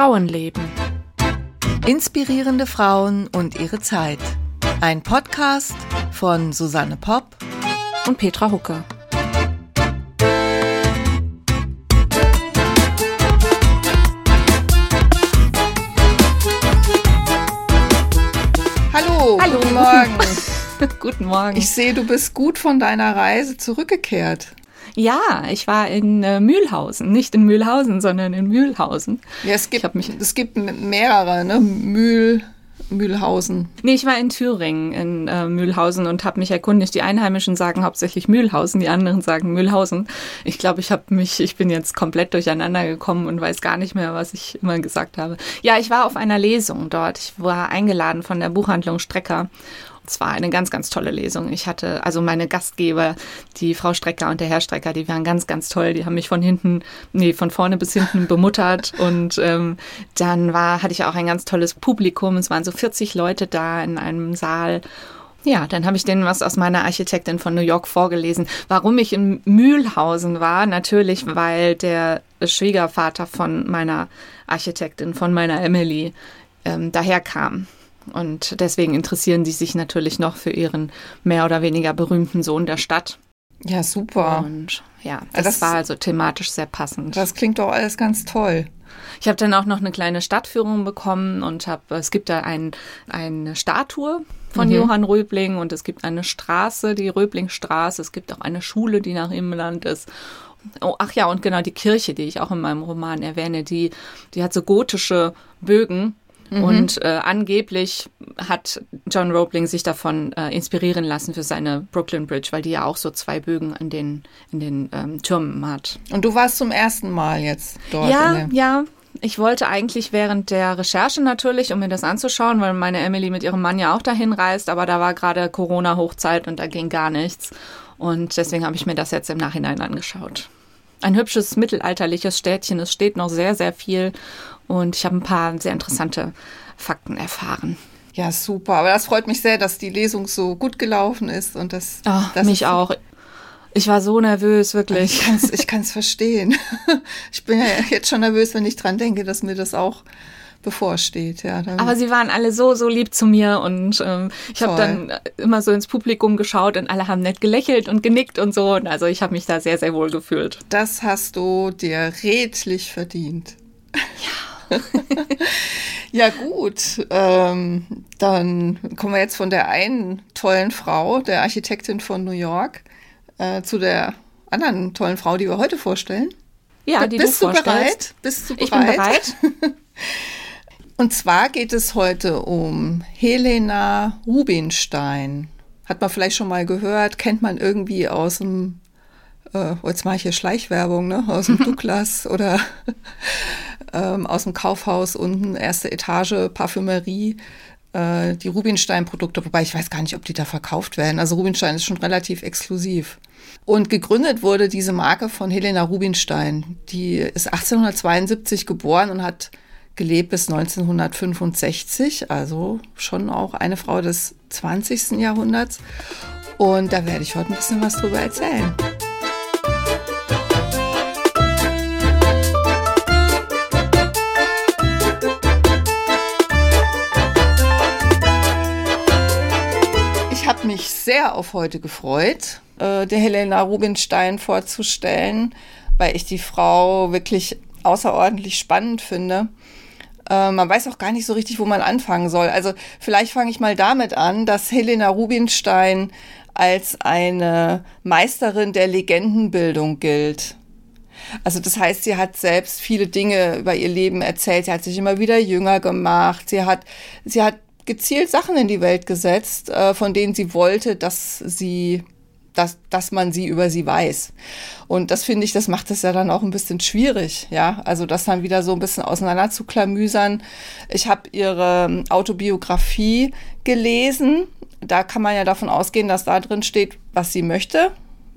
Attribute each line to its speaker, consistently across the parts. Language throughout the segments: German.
Speaker 1: Frauenleben.
Speaker 2: Inspirierende Frauen und ihre Zeit. Ein Podcast von Susanne Popp
Speaker 1: und Petra Hucke.
Speaker 2: Hallo,
Speaker 1: Hallo.
Speaker 2: guten Morgen.
Speaker 1: Guten Morgen.
Speaker 2: Ich sehe, du bist gut von deiner Reise zurückgekehrt.
Speaker 1: Ja, ich war in äh, Mühlhausen. Nicht in Mühlhausen, sondern in Mühlhausen.
Speaker 2: Ja, es gibt,
Speaker 1: mich-
Speaker 2: es gibt mehrere, ne? Mühl, Mühlhausen.
Speaker 1: Nee, ich war in Thüringen, in äh, Mühlhausen und habe mich erkundigt. Die Einheimischen sagen hauptsächlich Mühlhausen, die anderen sagen Mühlhausen. Ich glaube, ich habe mich, ich bin jetzt komplett durcheinander gekommen und weiß gar nicht mehr, was ich immer gesagt habe. Ja, ich war auf einer Lesung dort. Ich war eingeladen von der Buchhandlung Strecker. Es war eine ganz, ganz tolle Lesung. Ich hatte also meine Gastgeber, die Frau Strecker und der Herr Strecker, die waren ganz, ganz toll. Die haben mich von hinten, nee, von vorne bis hinten bemuttert. Und ähm, dann war, hatte ich auch ein ganz tolles Publikum. Es waren so 40 Leute da in einem Saal. Ja, dann habe ich denen was aus meiner Architektin von New York vorgelesen. Warum ich in Mühlhausen war, natürlich, weil der Schwiegervater von meiner Architektin, von meiner Emily, ähm, daherkam. Und deswegen interessieren die sich natürlich noch für ihren mehr oder weniger berühmten Sohn der Stadt.
Speaker 2: Ja, super.
Speaker 1: Und ja,
Speaker 2: Ja,
Speaker 1: das,
Speaker 2: das-
Speaker 1: war also thematisch sehr passend.
Speaker 2: Das klingt doch alles ganz toll.
Speaker 1: Ich habe dann auch noch eine kleine Stadtführung bekommen und habe, es gibt da ein, eine Statue von
Speaker 2: Mhm.
Speaker 1: Johann Röbling und es gibt eine Straße, die Röblingstraße, es gibt auch eine Schule, die nach ihm benannt ist. Oh, ach ja, und genau die Kirche, die ich auch in meinem Roman erwähne, die, die hat so gotische Bögen. Und äh, angeblich hat John Roebling sich davon äh, inspirieren lassen für seine Brooklyn Bridge, weil die ja auch so zwei Bögen in den, in den ähm, Türmen hat.
Speaker 2: Und du warst zum ersten Mal jetzt dort.
Speaker 1: Ja, ja. Ich wollte eigentlich während der Recherche natürlich, um mir das anzuschauen, weil meine Emily mit ihrem Mann ja auch dahin reist, aber da war gerade Corona-Hochzeit und da ging gar nichts. Und deswegen habe ich mir das jetzt im Nachhinein angeschaut. Ein hübsches mittelalterliches Städtchen. Es steht noch sehr, sehr viel und ich habe ein paar sehr interessante Fakten erfahren.
Speaker 2: Ja, super. Aber das freut mich sehr, dass die Lesung so gut gelaufen ist und das.
Speaker 1: Oh,
Speaker 2: das
Speaker 1: mich auch. Ich war so nervös, wirklich.
Speaker 2: Ich ich kann's verstehen. Ich bin ja jetzt schon nervös, wenn ich dran denke, dass mir das auch bevorsteht. Ja,
Speaker 1: Aber sie waren alle so, so lieb zu mir und ähm, ich habe dann immer so ins Publikum geschaut und alle haben nett gelächelt und genickt und so. Und also ich habe mich da sehr, sehr wohl gefühlt.
Speaker 2: das hast du dir redlich verdient. Ja. ja, gut. Ähm, dann kommen wir jetzt von der einen tollen Frau, der Architektin von New York, äh, zu der anderen tollen Frau, die wir heute vorstellen.
Speaker 1: Ja, die
Speaker 2: Bist
Speaker 1: du
Speaker 2: du bereit? Bist du bereit?
Speaker 1: Ich bin bereit.
Speaker 2: Und zwar geht es heute um Helena Rubinstein. Hat man vielleicht schon mal gehört, kennt man irgendwie aus dem, äh, jetzt mache ich hier Schleichwerbung, ne? aus dem Douglas oder ähm, aus dem Kaufhaus unten, erste Etage, Parfümerie. äh, Die Rubinstein-Produkte, wobei ich weiß gar nicht, ob die da verkauft werden. Also Rubinstein ist schon relativ exklusiv. Und gegründet wurde diese Marke von Helena Rubinstein. Die ist 1872 geboren und hat gelebt bis 1965, also schon auch eine Frau des 20. Jahrhunderts. Und da werde ich heute ein bisschen was drüber erzählen. Sehr auf heute gefreut, äh, der Helena Rubinstein vorzustellen, weil ich die Frau wirklich außerordentlich spannend finde. Äh, man weiß auch gar nicht so richtig, wo man anfangen soll. Also vielleicht fange ich mal damit an, dass Helena Rubinstein als eine Meisterin der Legendenbildung gilt. Also das heißt, sie hat selbst viele Dinge über ihr Leben erzählt. Sie hat sich immer wieder jünger gemacht. Sie hat, sie hat gezielt Sachen in die Welt gesetzt, äh, von denen sie wollte, dass sie, dass, dass man sie über sie weiß. Und das finde ich, das macht es ja dann auch ein bisschen schwierig, ja. Also das dann wieder so ein bisschen auseinander zu klamüsern. Ich habe ihre Autobiografie gelesen. Da kann man ja davon ausgehen, dass da drin steht, was sie möchte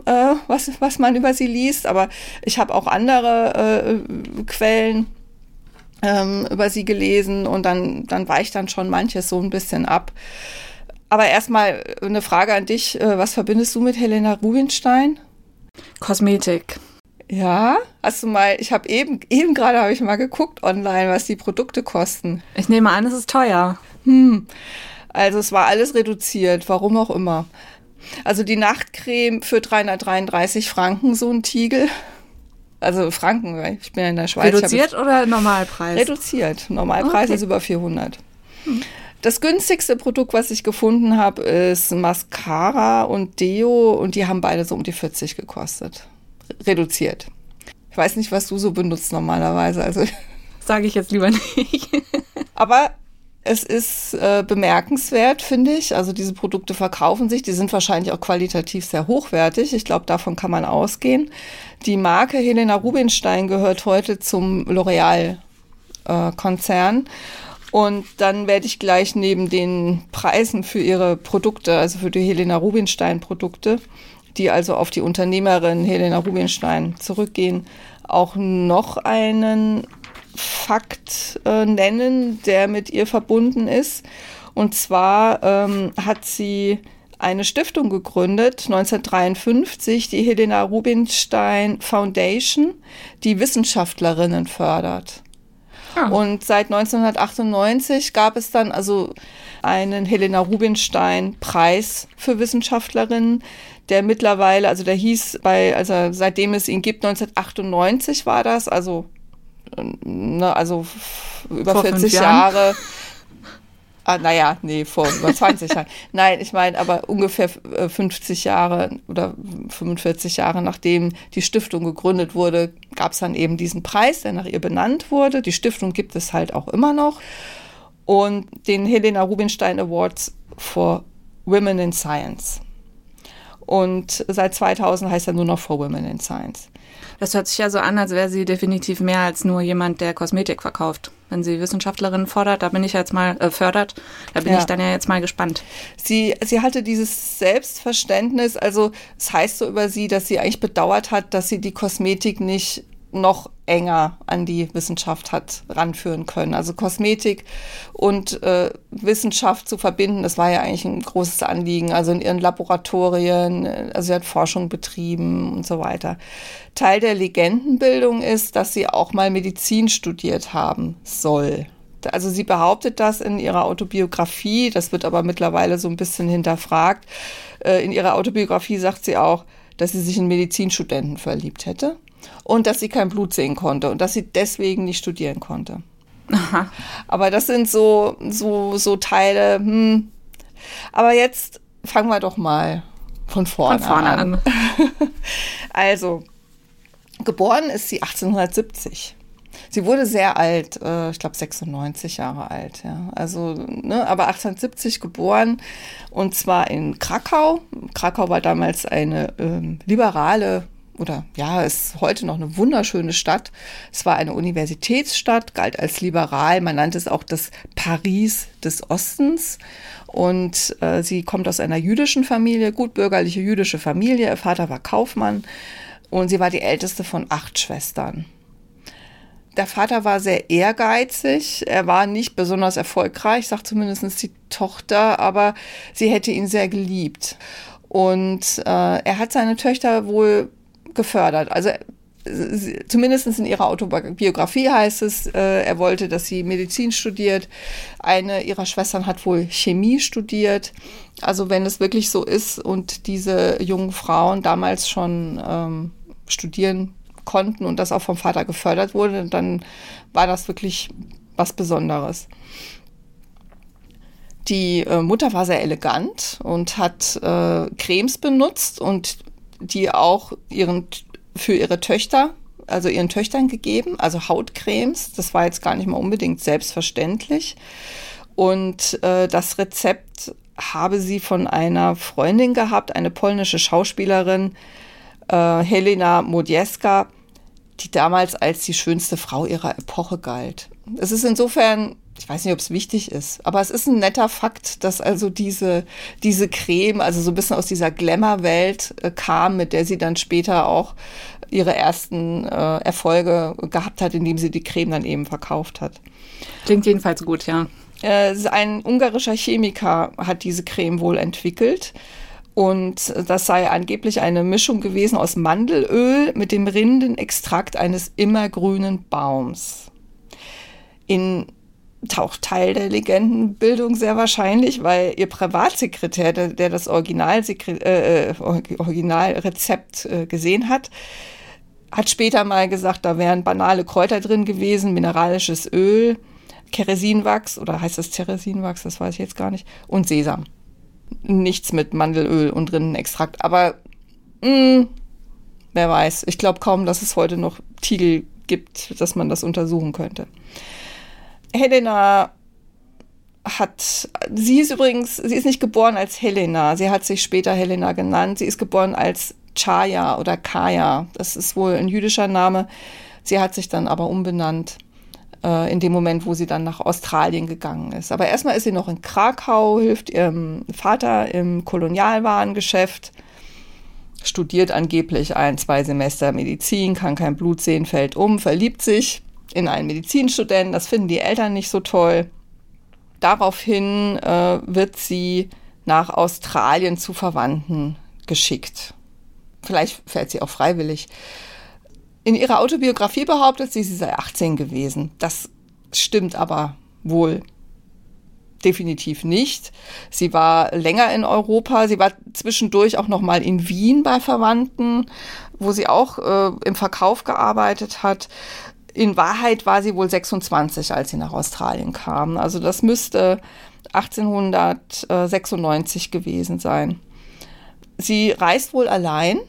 Speaker 2: äh, was, was man über sie liest, aber ich habe auch andere äh, Quellen ähm, über sie gelesen und dann, dann weicht dann schon manches so ein bisschen ab. Aber erstmal eine Frage an dich. Äh, was verbindest du mit Helena Rubinstein?
Speaker 1: Kosmetik.
Speaker 2: Ja, hast du mal, ich habe eben, eben gerade habe ich mal geguckt online, was die Produkte kosten.
Speaker 1: Ich nehme an, es ist teuer.
Speaker 2: Hm. Also es war alles reduziert, warum auch immer. Also die Nachtcreme für 333 Franken, so ein Tiegel. Also Franken, weil ich bin ja in der Schweiz.
Speaker 1: Reduziert oder Normalpreis?
Speaker 2: Reduziert. Normalpreis okay. ist über 400. Hm. Das günstigste Produkt, was ich gefunden habe, ist Mascara und Deo und die haben beide so um die 40 gekostet. Reduziert. Ich weiß nicht, was du so benutzt normalerweise. Also
Speaker 1: sage ich jetzt lieber nicht.
Speaker 2: Aber es ist äh, bemerkenswert, finde ich. Also diese Produkte verkaufen sich, die sind wahrscheinlich auch qualitativ sehr hochwertig. Ich glaube, davon kann man ausgehen. Die Marke Helena Rubinstein gehört heute zum L'Oreal-Konzern. Und dann werde ich gleich neben den Preisen für ihre Produkte, also für die Helena Rubinstein Produkte, die also auf die Unternehmerin Helena Rubinstein zurückgehen, auch noch einen Fakt äh, nennen, der mit ihr verbunden ist. Und zwar ähm, hat sie eine Stiftung gegründet, 1953, die Helena Rubinstein Foundation, die Wissenschaftlerinnen fördert. Ah. Und seit 1998 gab es dann also einen Helena Rubinstein Preis für Wissenschaftlerinnen, der mittlerweile, also der hieß bei, also seitdem es ihn gibt, 1998 war das, also, ne, also über Vor 40 Jahre. Ah, naja, nee, vor über 20 Jahren. Nein, ich meine, aber ungefähr 50 äh, Jahre oder 45 Jahre nachdem die Stiftung gegründet wurde, gab es dann eben diesen Preis, der nach ihr benannt wurde. Die Stiftung gibt es halt auch immer noch. Und den Helena Rubinstein Awards for Women in Science. Und seit 2000 heißt er nur noch For Women in Science.
Speaker 1: Das hört sich ja so an, als wäre sie definitiv mehr als nur jemand, der Kosmetik verkauft. Wenn sie Wissenschaftlerinnen fordert, da bin ich jetzt mal äh, fördert, da bin ja. ich dann ja jetzt mal gespannt.
Speaker 2: Sie, sie hatte dieses Selbstverständnis, also es heißt so über sie, dass sie eigentlich bedauert hat, dass sie die Kosmetik nicht noch enger an die Wissenschaft hat ranführen können. Also Kosmetik und äh, Wissenschaft zu verbinden, das war ja eigentlich ein großes Anliegen. Also in ihren Laboratorien, äh, also sie hat Forschung betrieben und so weiter. Teil der Legendenbildung ist, dass sie auch mal Medizin studiert haben soll. Also sie behauptet das in ihrer Autobiografie, das wird aber mittlerweile so ein bisschen hinterfragt. Äh, in ihrer Autobiografie sagt sie auch, dass sie sich in Medizinstudenten verliebt hätte und dass sie kein Blut sehen konnte und dass sie deswegen nicht studieren konnte. Aha. Aber das sind so, so, so Teile. Hm. Aber jetzt fangen wir doch mal von vorne, von vorne an. an. also, geboren ist sie 1870. Sie wurde sehr alt, äh, ich glaube 96 Jahre alt, ja. Also, ne, aber 1870 geboren und zwar in Krakau. Krakau war damals eine ähm, liberale oder ja, ist heute noch eine wunderschöne Stadt. Es war eine Universitätsstadt, galt als liberal. Man nannte es auch das Paris des Ostens. Und äh, sie kommt aus einer jüdischen Familie, gutbürgerliche jüdische Familie. Ihr Vater war Kaufmann und sie war die älteste von acht Schwestern. Der Vater war sehr ehrgeizig. Er war nicht besonders erfolgreich, sagt zumindest die Tochter, aber sie hätte ihn sehr geliebt. Und äh, er hat seine Töchter wohl gefördert. Also zumindest in ihrer Autobiografie heißt es, äh, er wollte, dass sie Medizin studiert. Eine ihrer Schwestern hat wohl Chemie studiert. Also wenn es wirklich so ist und diese jungen Frauen damals schon ähm, studieren konnten und das auch vom Vater gefördert wurde, dann war das wirklich was Besonderes. Die äh, Mutter war sehr elegant und hat äh, Cremes benutzt und die auch ihren, für ihre Töchter, also ihren Töchtern gegeben, also Hautcremes. Das war jetzt gar nicht mal unbedingt selbstverständlich. Und äh, das Rezept habe sie von einer Freundin gehabt, eine polnische Schauspielerin, äh, Helena Modjeska, die damals als die schönste Frau ihrer Epoche galt. Es ist insofern ich weiß nicht, ob es wichtig ist, aber es ist ein netter Fakt, dass also diese, diese Creme, also so ein bisschen aus dieser Glamour-Welt äh, kam, mit der sie dann später auch ihre ersten äh, Erfolge gehabt hat, indem sie die Creme dann eben verkauft hat.
Speaker 1: Klingt jedenfalls gut, ja.
Speaker 2: Äh, ein ungarischer Chemiker hat diese Creme wohl entwickelt. Und das sei angeblich eine Mischung gewesen aus Mandelöl mit dem Rindenextrakt eines immergrünen Baums. In taucht Teil der Legendenbildung sehr wahrscheinlich, weil ihr Privatsekretär, der, der das äh, äh Originalrezept äh, gesehen hat, hat später mal gesagt, da wären banale Kräuter drin gewesen, mineralisches Öl, Keresinwachs oder heißt das Teresinwachs, das weiß ich jetzt gar nicht, und Sesam. Nichts mit Mandelöl und Rindenextrakt, aber mh, hm, wer weiß. Ich glaube kaum, dass es heute noch Tiegel gibt, dass man das untersuchen könnte. Helena hat, sie ist übrigens, sie ist nicht geboren als Helena, sie hat sich später Helena genannt, sie ist geboren als Chaya oder Kaya, das ist wohl ein jüdischer Name, sie hat sich dann aber umbenannt äh, in dem Moment, wo sie dann nach Australien gegangen ist. Aber erstmal ist sie noch in Krakau, hilft ihrem Vater im Kolonialwarengeschäft, studiert angeblich ein, zwei Semester Medizin, kann kein Blut sehen, fällt um, verliebt sich in einen Medizinstudenten. Das finden die Eltern nicht so toll. Daraufhin äh, wird sie nach Australien zu Verwandten geschickt. Vielleicht fährt sie auch freiwillig. In ihrer Autobiografie behauptet sie, sie sei 18 gewesen. Das stimmt aber wohl definitiv nicht. Sie war länger in Europa. Sie war zwischendurch auch noch mal in Wien bei Verwandten, wo sie auch äh, im Verkauf gearbeitet hat in Wahrheit war sie wohl 26, als sie nach Australien kam. Also das müsste 1896 gewesen sein. Sie reist wohl allein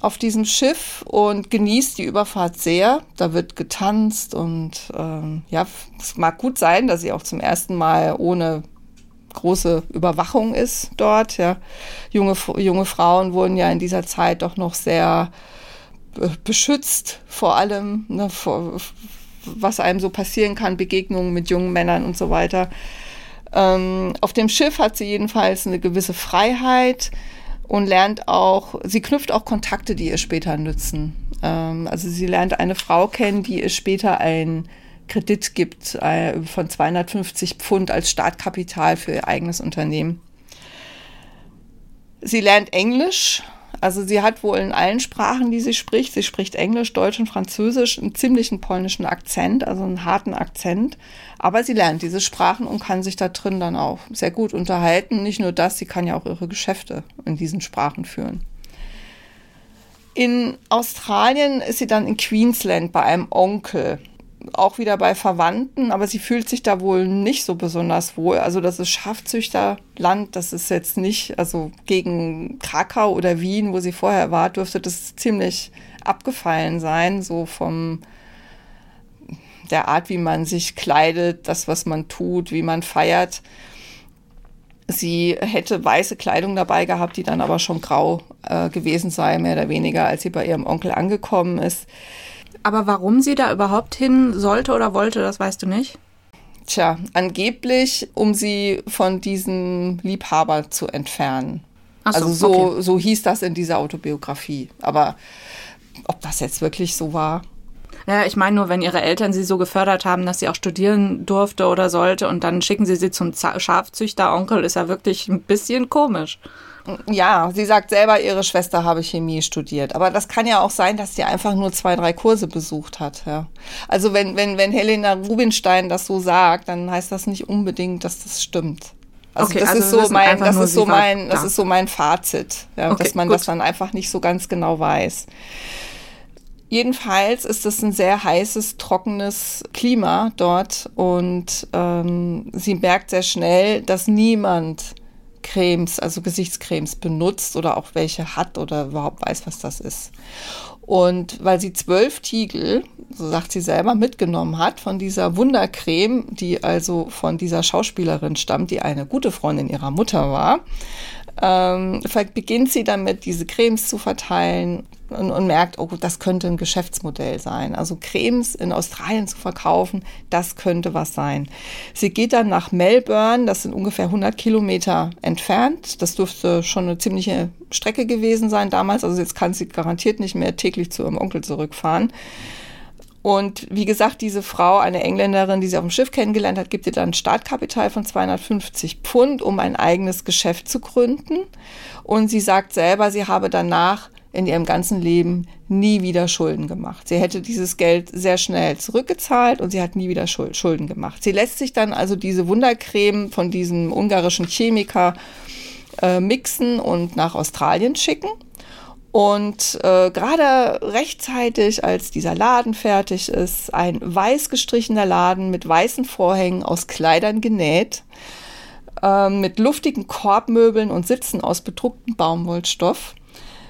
Speaker 2: auf diesem Schiff und genießt die Überfahrt sehr. Da wird getanzt und ähm, ja, es mag gut sein, dass sie auch zum ersten Mal ohne große Überwachung ist dort. Ja. Junge, junge Frauen wurden ja in dieser Zeit doch noch sehr beschützt vor allem, ne, vor, was einem so passieren kann, Begegnungen mit jungen Männern und so weiter. Ähm, auf dem Schiff hat sie jedenfalls eine gewisse Freiheit und lernt auch, sie knüpft auch Kontakte, die ihr später nützen. Ähm, also sie lernt eine Frau kennen, die ihr später ein Kredit gibt äh, von 250 Pfund als Startkapital für ihr eigenes Unternehmen. Sie lernt Englisch also sie hat wohl in allen Sprachen, die sie spricht, sie spricht Englisch, Deutsch und Französisch, einen ziemlichen polnischen Akzent, also einen harten Akzent. Aber sie lernt diese Sprachen und kann sich da drin dann auch sehr gut unterhalten. Nicht nur das, sie kann ja auch ihre Geschäfte in diesen Sprachen führen. In Australien ist sie dann in Queensland bei einem Onkel auch wieder bei Verwandten, aber sie fühlt sich da wohl nicht so besonders wohl. Also das ist Schafzüchterland, das ist jetzt nicht, also gegen Krakau oder Wien, wo sie vorher war, dürfte das ziemlich abgefallen sein, so vom der Art, wie man sich kleidet, das, was man tut, wie man feiert. Sie hätte weiße Kleidung dabei gehabt, die dann aber schon grau äh, gewesen sei, mehr oder weniger, als sie bei ihrem Onkel angekommen ist.
Speaker 1: Aber warum sie da überhaupt hin sollte oder wollte, das weißt du nicht?
Speaker 2: Tja, angeblich, um sie von diesem Liebhaber zu entfernen. So, also so, okay. so hieß das in dieser Autobiografie. Aber ob das jetzt wirklich so war?
Speaker 1: Ja, ich meine nur, wenn ihre Eltern sie so gefördert haben, dass sie auch studieren durfte oder sollte und dann schicken sie sie zum Schafzüchter-Onkel, ist ja wirklich ein bisschen komisch.
Speaker 2: Ja, sie sagt selber, ihre Schwester habe Chemie studiert. Aber das kann ja auch sein, dass sie einfach nur zwei, drei Kurse besucht hat. Ja. Also wenn, wenn, wenn Helena Rubinstein das so sagt, dann heißt das nicht unbedingt, dass das stimmt. Also okay, das also ist so mein, das ist so mein, das ist so mein Fazit, ja, okay, dass man gut. das dann einfach nicht so ganz genau weiß. Jedenfalls ist es ein sehr heißes, trockenes Klima dort und ähm, sie merkt sehr schnell, dass niemand Cremes, also Gesichtscremes benutzt oder auch welche hat oder überhaupt weiß, was das ist. Und weil sie zwölf Tiegel, so sagt sie selber, mitgenommen hat von dieser Wundercreme, die also von dieser Schauspielerin stammt, die eine gute Freundin ihrer Mutter war, ähm, beginnt sie damit, diese Cremes zu verteilen und, und, merkt, oh, das könnte ein Geschäftsmodell sein. Also Cremes in Australien zu verkaufen, das könnte was sein. Sie geht dann nach Melbourne, das sind ungefähr 100 Kilometer entfernt. Das dürfte schon eine ziemliche Strecke gewesen sein damals. Also jetzt kann sie garantiert nicht mehr täglich zu ihrem Onkel zurückfahren. Und wie gesagt, diese Frau, eine Engländerin, die sie auf dem Schiff kennengelernt hat, gibt ihr dann Startkapital von 250 Pfund, um ein eigenes Geschäft zu gründen. Und sie sagt selber, sie habe danach in ihrem ganzen Leben nie wieder Schulden gemacht. Sie hätte dieses Geld sehr schnell zurückgezahlt und sie hat nie wieder Schulden gemacht. Sie lässt sich dann also diese Wundercreme von diesem ungarischen Chemiker äh, mixen und nach Australien schicken. Und äh, gerade rechtzeitig, als dieser Laden fertig ist, ein weiß gestrichener Laden mit weißen Vorhängen aus Kleidern genäht, äh, mit luftigen Korbmöbeln und Sitzen aus bedrucktem Baumwollstoff.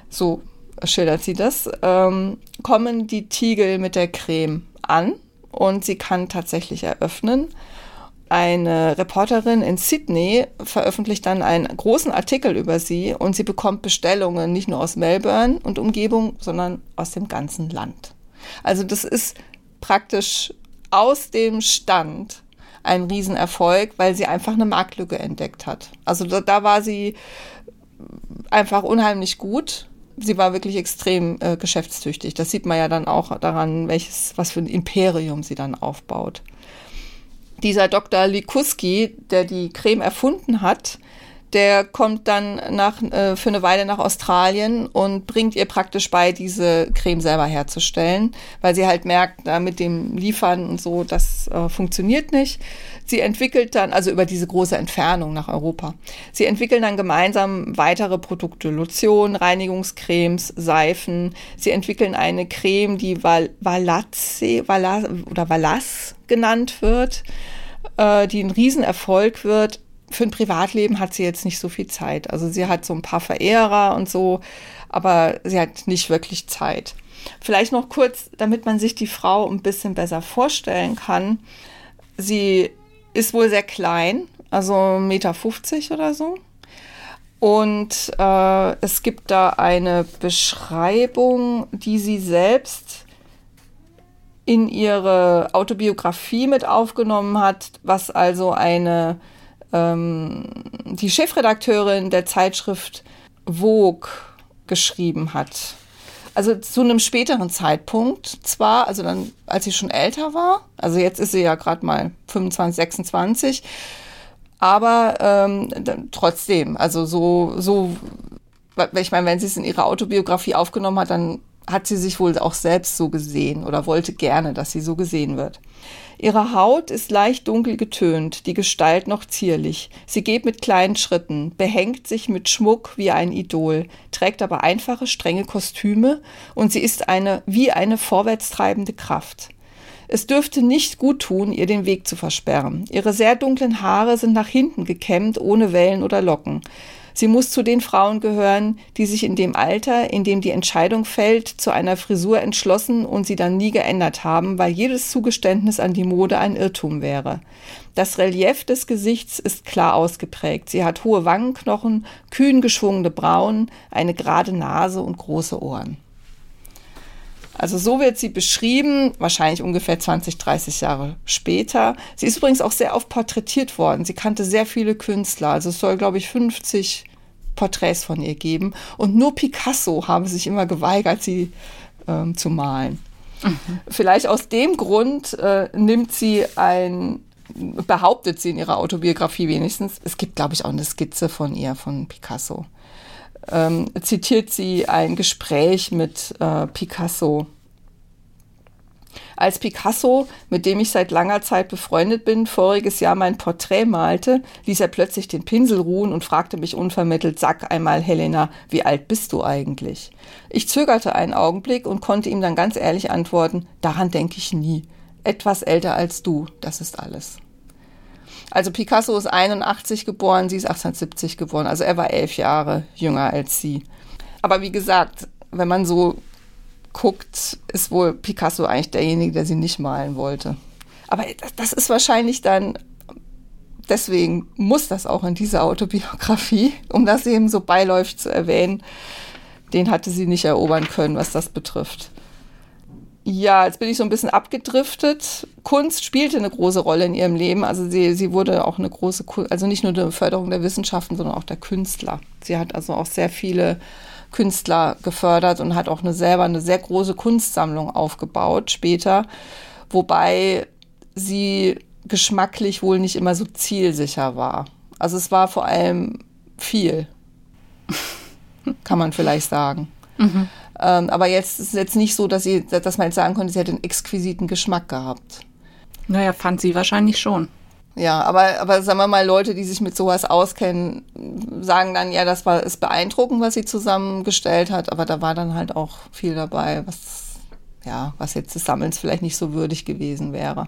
Speaker 2: So schildert sie das, ähm, kommen die Tiegel mit der Creme an und sie kann tatsächlich eröffnen. Eine Reporterin in Sydney veröffentlicht dann einen großen Artikel über sie und sie bekommt Bestellungen nicht nur aus Melbourne und Umgebung, sondern aus dem ganzen Land. Also das ist praktisch aus dem Stand ein Riesenerfolg, weil sie einfach eine Marktlücke entdeckt hat. Also da, da war sie einfach unheimlich gut sie war wirklich extrem äh, geschäftstüchtig. Das sieht man ja dann auch daran, welches, was für ein Imperium sie dann aufbaut. Dieser Dr. Likuski, der die Creme erfunden hat, der kommt dann nach, äh, für eine Weile nach Australien und bringt ihr praktisch bei, diese Creme selber herzustellen, weil sie halt merkt, da mit dem Liefern und so, das äh, funktioniert nicht. Sie entwickelt dann, also über diese große Entfernung nach Europa, sie entwickeln dann gemeinsam weitere Produkte, Lotion, Reinigungscremes, Seifen. Sie entwickeln eine Creme, die Val Valazze Vala, oder Valas genannt wird, äh, die ein Riesenerfolg wird für ein Privatleben hat sie jetzt nicht so viel Zeit. Also sie hat so ein paar Verehrer und so, aber sie hat nicht wirklich Zeit. Vielleicht noch kurz, damit man sich die Frau ein bisschen besser vorstellen kann. Sie ist wohl sehr klein, also 1,50 Meter oder so. Und äh, es gibt da eine Beschreibung, die sie selbst in ihre Autobiografie mit aufgenommen hat, was also eine ähm, die Chefredakteurin der Zeitschrift Vogue geschrieben hat. Also zu einem späteren Zeitpunkt zwar, also dann, als sie schon älter war, also jetzt ist sie ja gerade mal 25, 26, aber ähm, trotzdem, also so, so, ich meine, wenn sie es in ihrer Autobiografie aufgenommen hat, dann hat sie sich wohl auch selbst so gesehen oder wollte gerne, dass sie so gesehen wird. Ihre Haut ist leicht dunkel getönt, die Gestalt noch zierlich. Sie geht mit kleinen Schritten, behängt sich mit Schmuck wie ein Idol, trägt aber einfache, strenge Kostüme und sie ist eine, wie eine vorwärtstreibende Kraft. Es dürfte nicht gut tun, ihr den Weg zu versperren. Ihre sehr dunklen Haare sind nach hinten gekämmt, ohne Wellen oder Locken. Sie muss zu den Frauen gehören, die sich in dem Alter, in dem die Entscheidung fällt, zu einer Frisur entschlossen und sie dann nie geändert haben, weil jedes Zugeständnis an die Mode ein Irrtum wäre. Das Relief des Gesichts ist klar ausgeprägt. Sie hat hohe Wangenknochen, kühn geschwungene Brauen, eine gerade Nase und große Ohren. Also so wird sie beschrieben, wahrscheinlich ungefähr 20, 30 Jahre später. Sie ist übrigens auch sehr oft porträtiert worden. Sie kannte sehr viele Künstler. Also es soll, glaube ich, 50 Porträts von ihr geben. Und nur Picasso habe sich immer geweigert, sie ähm, zu malen. Mhm. Vielleicht aus dem Grund äh, nimmt sie ein, behauptet sie in ihrer Autobiografie wenigstens, es gibt, glaube ich, auch eine Skizze von ihr, von Picasso ähm, zitiert sie ein Gespräch mit äh, Picasso. Als Picasso, mit dem ich seit langer Zeit befreundet bin, voriges Jahr mein Porträt malte, ließ er plötzlich den Pinsel ruhen und fragte mich unvermittelt, sag einmal, Helena, wie alt bist du eigentlich? Ich zögerte einen Augenblick und konnte ihm dann ganz ehrlich antworten, daran denke ich nie. Etwas älter als du, das ist alles. Also Picasso ist 81 geboren, sie ist 1870 geboren. Also er war elf Jahre jünger als sie. Aber wie gesagt, wenn man so guckt, ist wohl Picasso eigentlich derjenige, der sie nicht malen wollte. Aber das ist wahrscheinlich dann, deswegen muss das auch in dieser Autobiografie, um das eben so beiläufig zu erwähnen, den hatte sie nicht erobern können, was das betrifft. Ja, jetzt bin ich so ein bisschen abgedriftet. Kunst spielte eine große Rolle in ihrem Leben. Also sie, sie wurde auch eine große, also nicht nur die Förderung der Wissenschaften, sondern auch der Künstler. Sie hat also auch sehr viele Künstler gefördert und hat auch eine, selber eine sehr große Kunstsammlung aufgebaut später, wobei sie geschmacklich wohl nicht immer so zielsicher war. Also es war vor allem viel, kann man vielleicht sagen. Mhm. Ähm, aber jetzt ist es jetzt nicht so, dass, sie, dass man jetzt sagen konnte, sie hätte einen exquisiten Geschmack gehabt.
Speaker 1: Naja, fand sie wahrscheinlich schon.
Speaker 2: Ja, aber, aber sagen wir mal, Leute, die sich mit sowas auskennen, sagen dann, ja, das war ist beeindruckend, was sie zusammengestellt hat, aber da war dann halt auch viel dabei, was, ja, was jetzt des Sammelns vielleicht nicht so würdig gewesen wäre.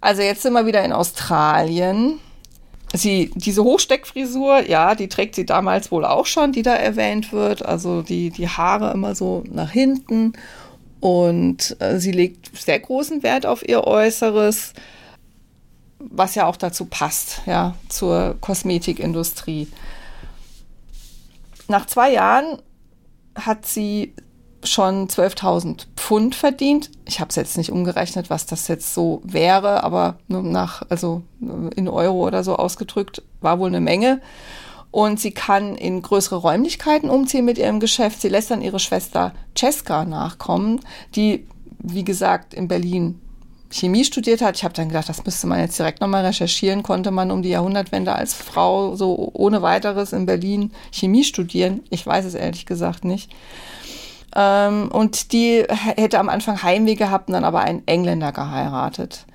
Speaker 2: Also jetzt sind wir wieder in Australien. Sie, diese Hochsteckfrisur, ja, die trägt sie damals wohl auch schon, die da erwähnt wird. Also die, die Haare immer so nach hinten. Und äh, sie legt sehr großen Wert auf ihr Äußeres, was ja auch dazu passt, ja, zur Kosmetikindustrie. Nach zwei Jahren hat sie schon 12.000 Pfund verdient. Ich habe es jetzt nicht umgerechnet, was das jetzt so wäre, aber nach, also in Euro oder so ausgedrückt, war wohl eine Menge. Und sie kann in größere Räumlichkeiten umziehen mit ihrem Geschäft. Sie lässt dann ihre Schwester Cesca nachkommen, die, wie gesagt, in Berlin Chemie studiert hat. Ich habe dann gedacht, das müsste man jetzt direkt nochmal recherchieren. Konnte man um die Jahrhundertwende als Frau so ohne weiteres in Berlin Chemie studieren? Ich weiß es ehrlich gesagt nicht. Ähm, und die hätte am Anfang Heimweh gehabt und dann aber einen Engländer geheiratet.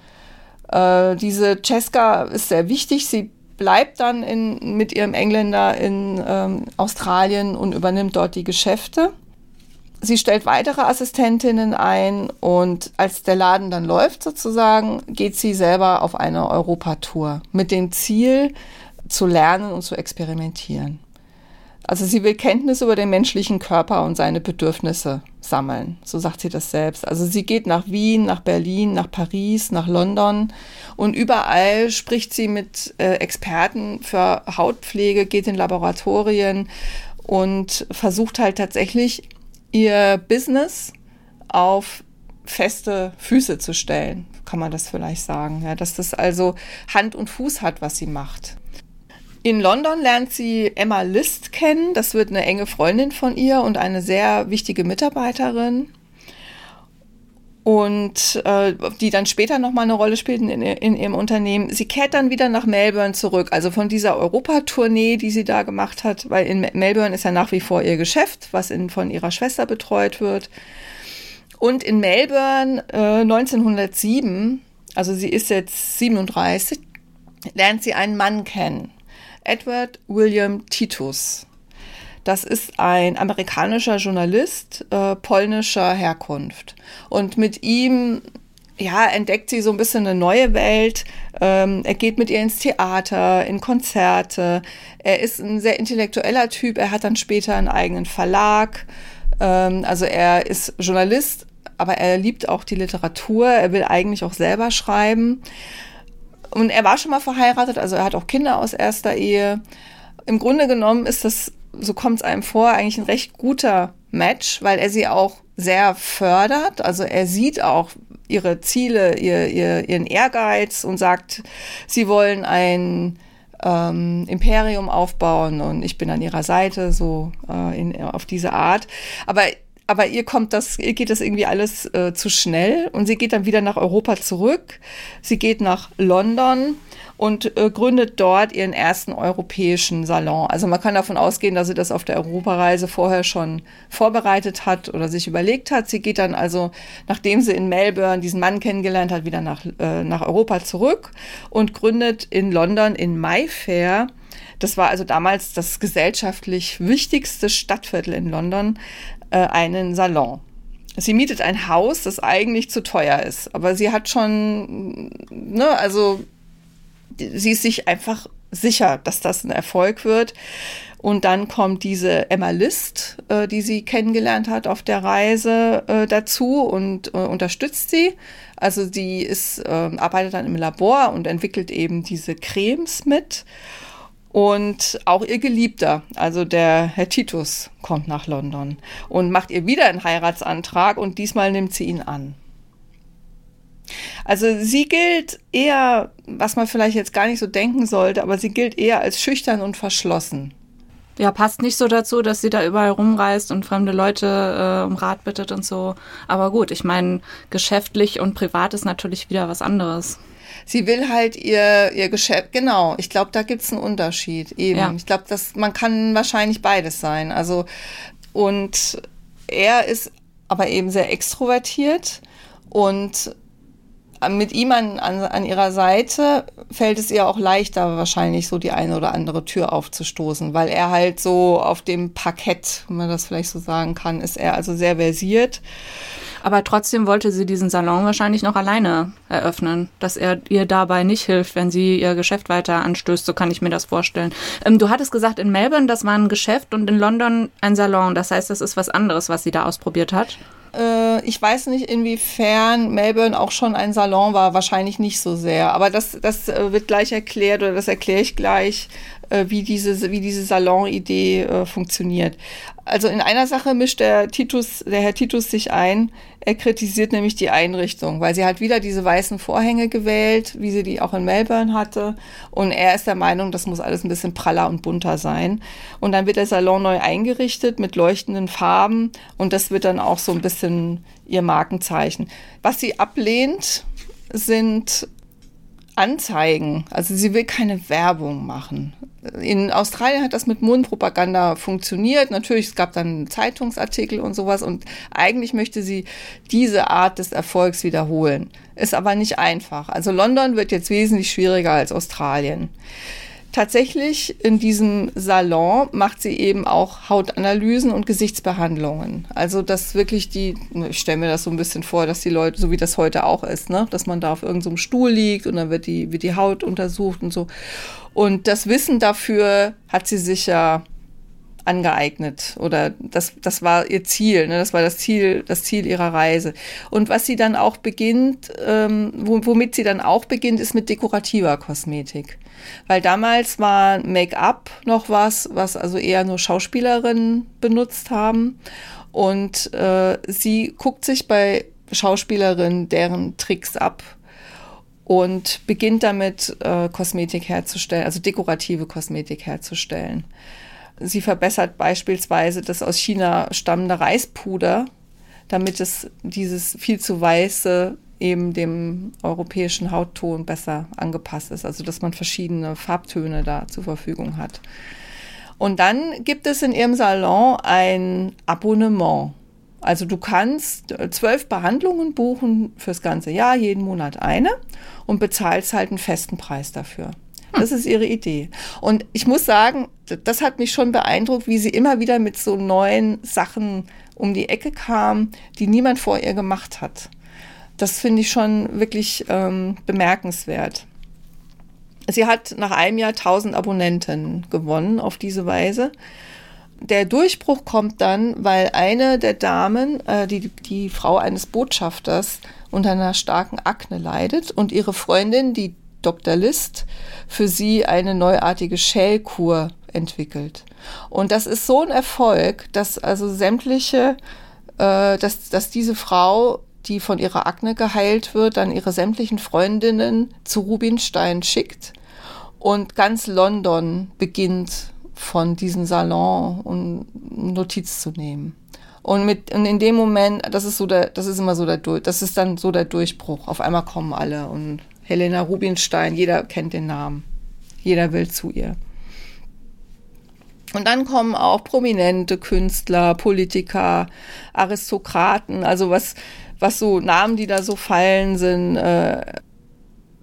Speaker 2: Äh, diese Cesca ist sehr wichtig. Sie bleibt dann in, mit ihrem Engländer in ähm, Australien und übernimmt dort die Geschäfte. Sie stellt weitere Assistentinnen ein und als der Laden dann läuft sozusagen, geht sie selber auf eine Europatour mit dem Ziel zu lernen und zu experimentieren. Also sie will Kenntnis über den menschlichen Körper und seine Bedürfnisse sammeln. So sagt sie das selbst. Also sie geht nach Wien, nach Berlin, nach Paris, nach London und überall spricht sie mit äh, Experten für Hautpflege, geht in Laboratorien und versucht halt tatsächlich ihr Business auf feste Füße zu stellen, kann man das vielleicht sagen. Ja, dass das also Hand und Fuß hat, was sie macht. In London lernt sie Emma List kennen. Das wird eine enge Freundin von ihr und eine sehr wichtige Mitarbeiterin. Und äh, die dann später nochmal eine Rolle spielt in, in, ihrem Unternehmen. Sie kehrt dann wieder nach Melbourne zurück, also von dieser Europatournee, die sie da gemacht hat, weil in Melbourne ist ja nach wie vor ihr Geschäft, was in, von ihrer Schwester betreut wird. Und in Melbourne äh, 1907, also sie ist jetzt 37, lernt sie einen Mann kennen. Edward William Titus. Das ist ein amerikanischer Journalist äh, polnischer Herkunft. Und mit ihm ja, entdeckt sie so ein bisschen eine neue Welt. Ähm, er geht mit ihr ins Theater, in Konzerte. Er ist ein sehr intellektueller Typ. Er hat dann später einen eigenen Verlag. Ähm, also er ist Journalist, aber er liebt auch die Literatur. Er will eigentlich auch selber schreiben. Und er war schon mal verheiratet, also er hat auch Kinder aus erster Ehe. Im Grunde genommen ist das, so kommt es einem vor, eigentlich ein recht guter Match, weil er sie auch sehr fördert. Also er sieht auch ihre Ziele, ihr, ihr, ihren Ehrgeiz und sagt, sie wollen ein ähm, Imperium aufbauen und ich bin an ihrer Seite, so äh, in, auf diese Art. Aber aber ihr kommt das, ihr geht das irgendwie alles äh, zu schnell und sie geht dann wieder nach Europa zurück. Sie geht nach London und äh, gründet dort ihren ersten europäischen Salon. Also man kann davon ausgehen, dass sie das auf der Europareise vorher schon vorbereitet hat oder sich überlegt hat. Sie geht dann also, nachdem sie in Melbourne diesen Mann kennengelernt hat, wieder nach, äh, nach Europa zurück und gründet in London in Mayfair das war also damals das gesellschaftlich wichtigste Stadtviertel in London, äh, einen Salon. Sie mietet ein Haus, das eigentlich zu teuer ist, aber sie hat schon, ne, also sie ist sich einfach sicher, dass das ein Erfolg wird. Und dann kommt diese Emma List, äh, die sie kennengelernt hat auf der Reise äh, dazu und äh, unterstützt sie. Also sie ist, ähm, arbeitet dann im Labor und entwickelt eben diese Cremes mit. Und auch ihr Geliebter, also der Herr Titus, kommt nach London und macht ihr wieder einen Heiratsantrag und diesmal nimmt sie ihn an. Also sie gilt eher, was man vielleicht jetzt gar nicht so denken sollte, aber sie gilt eher als schüchtern und verschlossen.
Speaker 1: Ja, passt nicht so dazu, dass sie da überall rumreist und fremde Leute äh, um Rat bittet und so. Aber gut, ich meine, geschäftlich und privat ist natürlich wieder was anderes.
Speaker 2: Sie will halt ihr, ihr Geschäft, genau, ich glaube, da gibt's einen Unterschied eben. Ja. Ich glaube, dass man kann wahrscheinlich beides sein. Also, und er ist aber eben sehr extrovertiert und mit ihm an, an, an ihrer Seite fällt es ihr auch leichter, wahrscheinlich so die eine oder andere Tür aufzustoßen, weil er halt so auf dem Parkett, wenn man das vielleicht so sagen kann, ist er also sehr versiert.
Speaker 1: Aber trotzdem wollte sie diesen Salon wahrscheinlich noch alleine eröffnen, dass er ihr dabei nicht hilft, wenn sie ihr Geschäft weiter anstößt. So kann ich mir das vorstellen. Ähm, du hattest gesagt, in Melbourne, das war ein Geschäft und in London ein Salon. Das heißt, das ist was anderes, was sie da ausprobiert hat.
Speaker 2: Äh, ich weiß nicht, inwiefern Melbourne auch schon ein Salon war. Wahrscheinlich nicht so sehr. Aber das, das äh, wird gleich erklärt oder das erkläre ich gleich, äh, wie diese, wie diese Salon-Idee äh, funktioniert. Also in einer Sache mischt der Titus, der Herr Titus sich ein. Er kritisiert nämlich die Einrichtung, weil sie hat wieder diese weißen Vorhänge gewählt, wie sie die auch in Melbourne hatte. Und er ist der Meinung, das muss alles ein bisschen praller und bunter sein. Und dann wird der Salon neu eingerichtet mit leuchtenden Farben und das wird dann auch so ein bisschen ihr Markenzeichen. Was sie ablehnt, sind Anzeigen. Also sie will keine Werbung machen. In Australien hat das mit Mundpropaganda funktioniert. Natürlich, es gab dann Zeitungsartikel und sowas. Und eigentlich möchte sie diese Art des Erfolgs wiederholen. Ist aber nicht einfach. Also London wird jetzt wesentlich schwieriger als Australien. Tatsächlich in diesem Salon macht sie eben auch Hautanalysen und Gesichtsbehandlungen. Also dass wirklich die, ich stelle mir das so ein bisschen vor, dass die Leute, so wie das heute auch ist, ne, dass man da auf irgendeinem so Stuhl liegt und dann wird die, wird die Haut untersucht und so. Und das Wissen dafür hat sie sich ja angeeignet oder das, das war ihr Ziel, ne? das war das Ziel, das Ziel ihrer Reise. Und was sie dann auch beginnt, ähm, womit sie dann auch beginnt, ist mit dekorativer Kosmetik. Weil damals war Make-up noch was, was also eher nur Schauspielerinnen benutzt haben. Und äh, sie guckt sich bei Schauspielerinnen deren Tricks ab und beginnt damit, äh, Kosmetik herzustellen, also dekorative Kosmetik herzustellen. Sie verbessert beispielsweise das aus China stammende Reispuder, damit es dieses viel zu weiße eben dem europäischen Hautton besser angepasst ist, also dass man verschiedene Farbtöne da zur Verfügung hat. Und dann gibt es in ihrem Salon ein Abonnement. Also du kannst zwölf Behandlungen buchen fürs ganze Jahr, jeden Monat eine und bezahlst halt einen festen Preis dafür. Das ist ihre Idee. Und ich muss sagen, das hat mich schon beeindruckt, wie sie immer wieder mit so neuen Sachen um die Ecke kam, die niemand vor ihr gemacht hat. Das finde ich schon wirklich ähm, bemerkenswert. Sie hat nach einem Jahr 1000 Abonnenten gewonnen auf diese Weise. Der Durchbruch kommt dann, weil eine der Damen, äh, die, die Frau eines Botschafters, unter einer starken Akne leidet und ihre Freundin, die Dr. List, für sie eine neuartige Schälkur entwickelt. Und das ist so ein Erfolg, dass also sämtliche, äh, dass, dass diese Frau die von ihrer Akne geheilt wird, dann ihre sämtlichen Freundinnen zu Rubinstein schickt. Und ganz London beginnt von diesem Salon und Notiz zu nehmen. Und mit, und in dem Moment, das ist so der, das ist immer so der, das ist dann so der Durchbruch. Auf einmal kommen alle und Helena Rubinstein, jeder kennt den Namen. Jeder will zu ihr. Und dann kommen auch prominente Künstler, Politiker, Aristokraten, also was, was so Namen, die da so fallen, sind äh,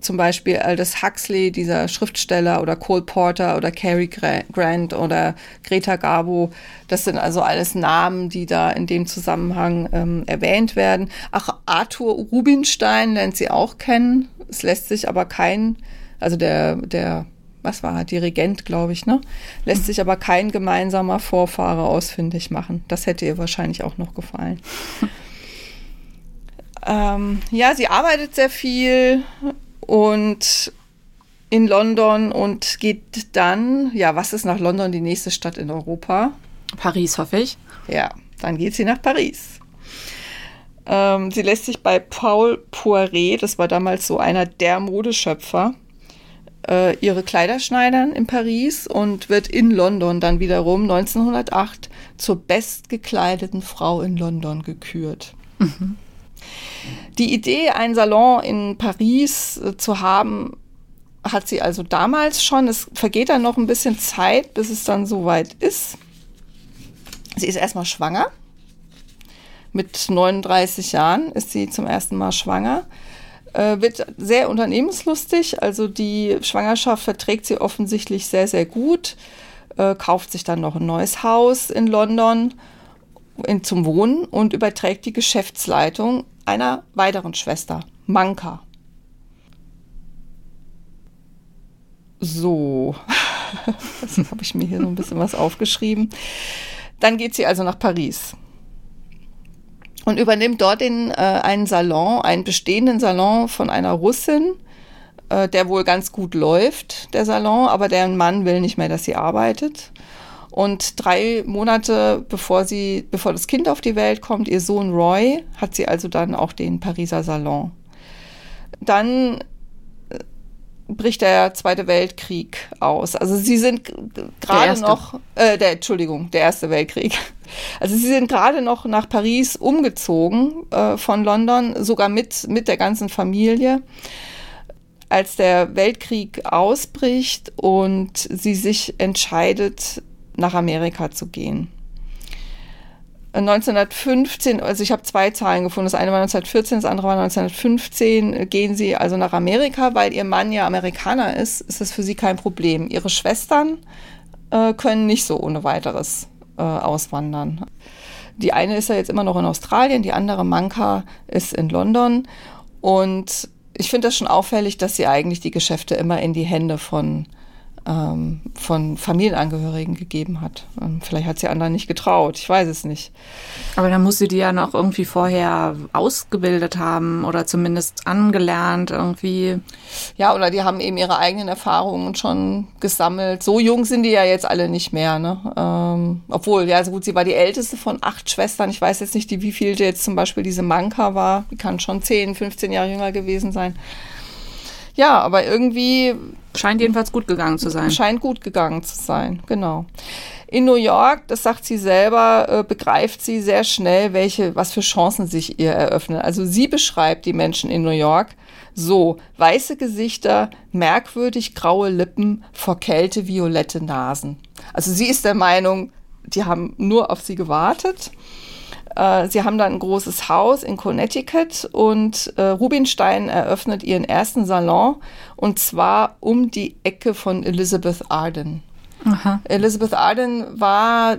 Speaker 2: zum Beispiel Aldous Huxley, dieser Schriftsteller, oder Cole Porter oder Cary Grant oder Greta Garbo. Das sind also alles Namen, die da in dem Zusammenhang ähm, erwähnt werden. Ach, Arthur Rubinstein lernt sie auch kennen. Es lässt sich aber kein, also der, der, was war er, Dirigent, glaube ich, ne? Lässt sich aber kein gemeinsamer Vorfahre ausfindig machen. Das hätte ihr wahrscheinlich auch noch gefallen. Ähm, ja, sie arbeitet sehr viel und in London und geht dann, ja, was ist nach London die nächste Stadt in Europa?
Speaker 1: Paris, hoffe ich.
Speaker 2: Ja, dann geht sie nach Paris. Ähm, sie lässt sich bei Paul Poiret, das war damals so einer der Modeschöpfer, äh, ihre Kleider schneidern in Paris und wird in London dann wiederum 1908 zur bestgekleideten Frau in London gekürt. Mhm. Die Idee, einen Salon in Paris äh, zu haben, hat sie also damals schon. Es vergeht dann noch ein bisschen Zeit, bis es dann soweit ist. Sie ist erstmal schwanger. Mit 39 Jahren ist sie zum ersten Mal schwanger. Äh, wird sehr unternehmenslustig. Also die Schwangerschaft verträgt sie offensichtlich sehr, sehr gut. Äh, kauft sich dann noch ein neues Haus in London in, zum Wohnen und überträgt die Geschäftsleitung einer weiteren Schwester, Manka. So, jetzt habe ich mir hier so ein bisschen was aufgeschrieben. Dann geht sie also nach Paris und übernimmt dort den, äh, einen Salon, einen bestehenden Salon von einer Russin, äh, der wohl ganz gut läuft, der Salon, aber deren Mann will nicht mehr, dass sie arbeitet. Und drei Monate bevor sie, bevor das Kind auf die Welt kommt, ihr Sohn Roy, hat sie also dann auch den Pariser Salon. Dann äh, bricht der Zweite Weltkrieg aus. Also sie sind gerade noch, äh, der, Entschuldigung, der Erste Weltkrieg. Also sie sind gerade noch nach Paris umgezogen äh, von London, sogar mit, mit der ganzen Familie als der Weltkrieg ausbricht und sie sich entscheidet, nach Amerika zu gehen. 1915, also ich habe zwei Zahlen gefunden, das eine war 1914, das andere war 1915, gehen sie also nach Amerika, weil ihr Mann ja Amerikaner ist, ist das für sie kein Problem. Ihre Schwestern äh, können nicht so ohne weiteres äh, auswandern. Die eine ist ja jetzt immer noch in Australien, die andere Manka ist in London und ich finde das schon auffällig, dass sie eigentlich die Geschäfte immer in die Hände von ähm, von Familienangehörigen gegeben hat. Ähm, vielleicht hat sie anderen nicht getraut, ich weiß es nicht.
Speaker 1: Aber dann muss sie die ja noch irgendwie vorher ausgebildet haben oder zumindest angelernt irgendwie.
Speaker 2: Ja, oder die haben eben ihre eigenen Erfahrungen schon gesammelt. So jung sind die ja jetzt alle nicht mehr. Ne? Ähm, obwohl, ja, so gut, sie war die älteste von acht Schwestern. Ich weiß jetzt nicht, die, wie viel jetzt zum Beispiel diese Manka war. Die kann schon 10, 15 Jahre jünger gewesen sein. Ja, aber irgendwie.
Speaker 1: Scheint jedenfalls gut gegangen zu sein.
Speaker 2: Scheint gut gegangen zu sein, genau. In New York, das sagt sie selber, äh, begreift sie sehr schnell, welche, was für Chancen sich ihr eröffnen. Also sie beschreibt die Menschen in New York so, weiße Gesichter, merkwürdig graue Lippen, vor Kälte violette Nasen. Also sie ist der Meinung, die haben nur auf sie gewartet. Äh, sie haben dann ein großes Haus in Connecticut und äh, Rubinstein eröffnet ihren ersten Salon und zwar um die Ecke von Elizabeth Arden. Aha. Elizabeth Arden war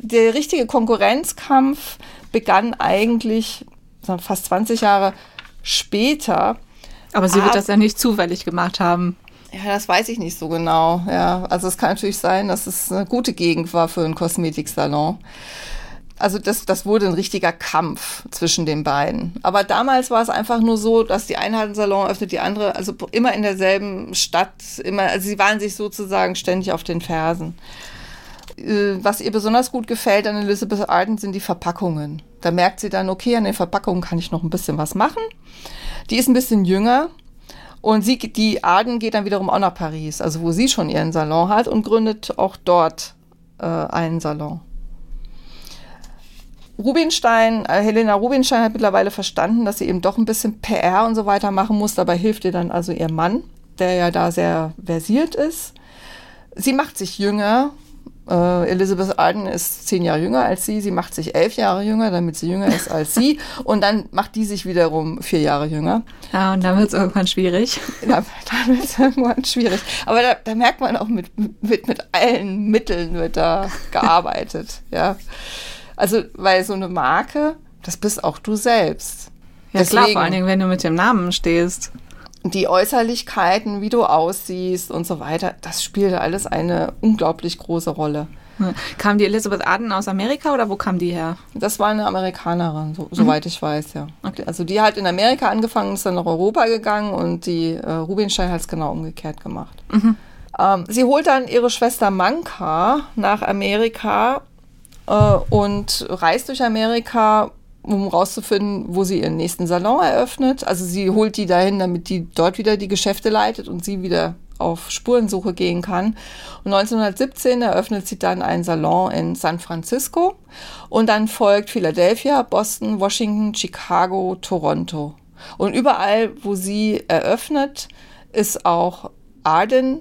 Speaker 2: der richtige Konkurrenzkampf begann eigentlich fast 20 Jahre später.
Speaker 1: Aber sie wird das ja nicht zufällig gemacht haben.
Speaker 2: Ja, das weiß ich nicht so genau. Ja, also es kann natürlich sein, dass es eine gute Gegend war für einen Kosmetiksalon. Also das, das wurde ein richtiger Kampf zwischen den beiden. Aber damals war es einfach nur so, dass die eine hat einen Salon öffnet, die andere, also immer in derselben Stadt, immer, also sie waren sich sozusagen ständig auf den Fersen. Äh, was ihr besonders gut gefällt an Elizabeth Arden sind die Verpackungen. Da merkt sie dann, okay, an den Verpackungen kann ich noch ein bisschen was machen. Die ist ein bisschen jünger, und sie, die Arden geht dann wiederum auch nach Paris, also wo sie schon ihren Salon hat und gründet auch dort äh, einen Salon. Rubinstein, äh, Helena Rubinstein hat mittlerweile verstanden, dass sie eben doch ein bisschen PR und so weiter machen muss. Dabei hilft ihr dann also ihr Mann, der ja da sehr versiert ist. Sie macht sich jünger. Äh, Elizabeth Arden ist zehn Jahre jünger als sie. Sie macht sich elf Jahre jünger, damit sie jünger ist als sie. Und dann macht die sich wiederum vier Jahre jünger.
Speaker 1: Ja, und dann wird es irgendwann schwierig.
Speaker 2: Ja, dann wird es irgendwann schwierig. Aber da, da merkt man auch, mit, mit, mit allen Mitteln wird da gearbeitet. ja. Also, weil so eine Marke, das bist auch du selbst.
Speaker 1: Ja, Deswegen, klar, vor allen Dingen, wenn du mit dem Namen stehst.
Speaker 2: Die Äußerlichkeiten, wie du aussiehst und so weiter, das spielt alles eine unglaublich große Rolle.
Speaker 1: Kam die Elizabeth Arden aus Amerika oder wo kam die her?
Speaker 2: Das war eine Amerikanerin, so, mhm. soweit ich weiß, ja. Okay. Also die hat in Amerika angefangen, ist dann nach Europa gegangen und die äh, Rubinstein hat es genau umgekehrt gemacht. Mhm. Ähm, sie holt dann ihre Schwester Manka nach Amerika äh, und reist durch Amerika, um rauszufinden, wo sie ihren nächsten Salon eröffnet. Also sie holt die dahin, damit die dort wieder die Geschäfte leitet und sie wieder auf Spurensuche gehen kann. Und 1917 eröffnet sie dann einen Salon in San Francisco und dann folgt Philadelphia, Boston, Washington, Chicago, Toronto. Und überall, wo sie eröffnet, ist auch Arden,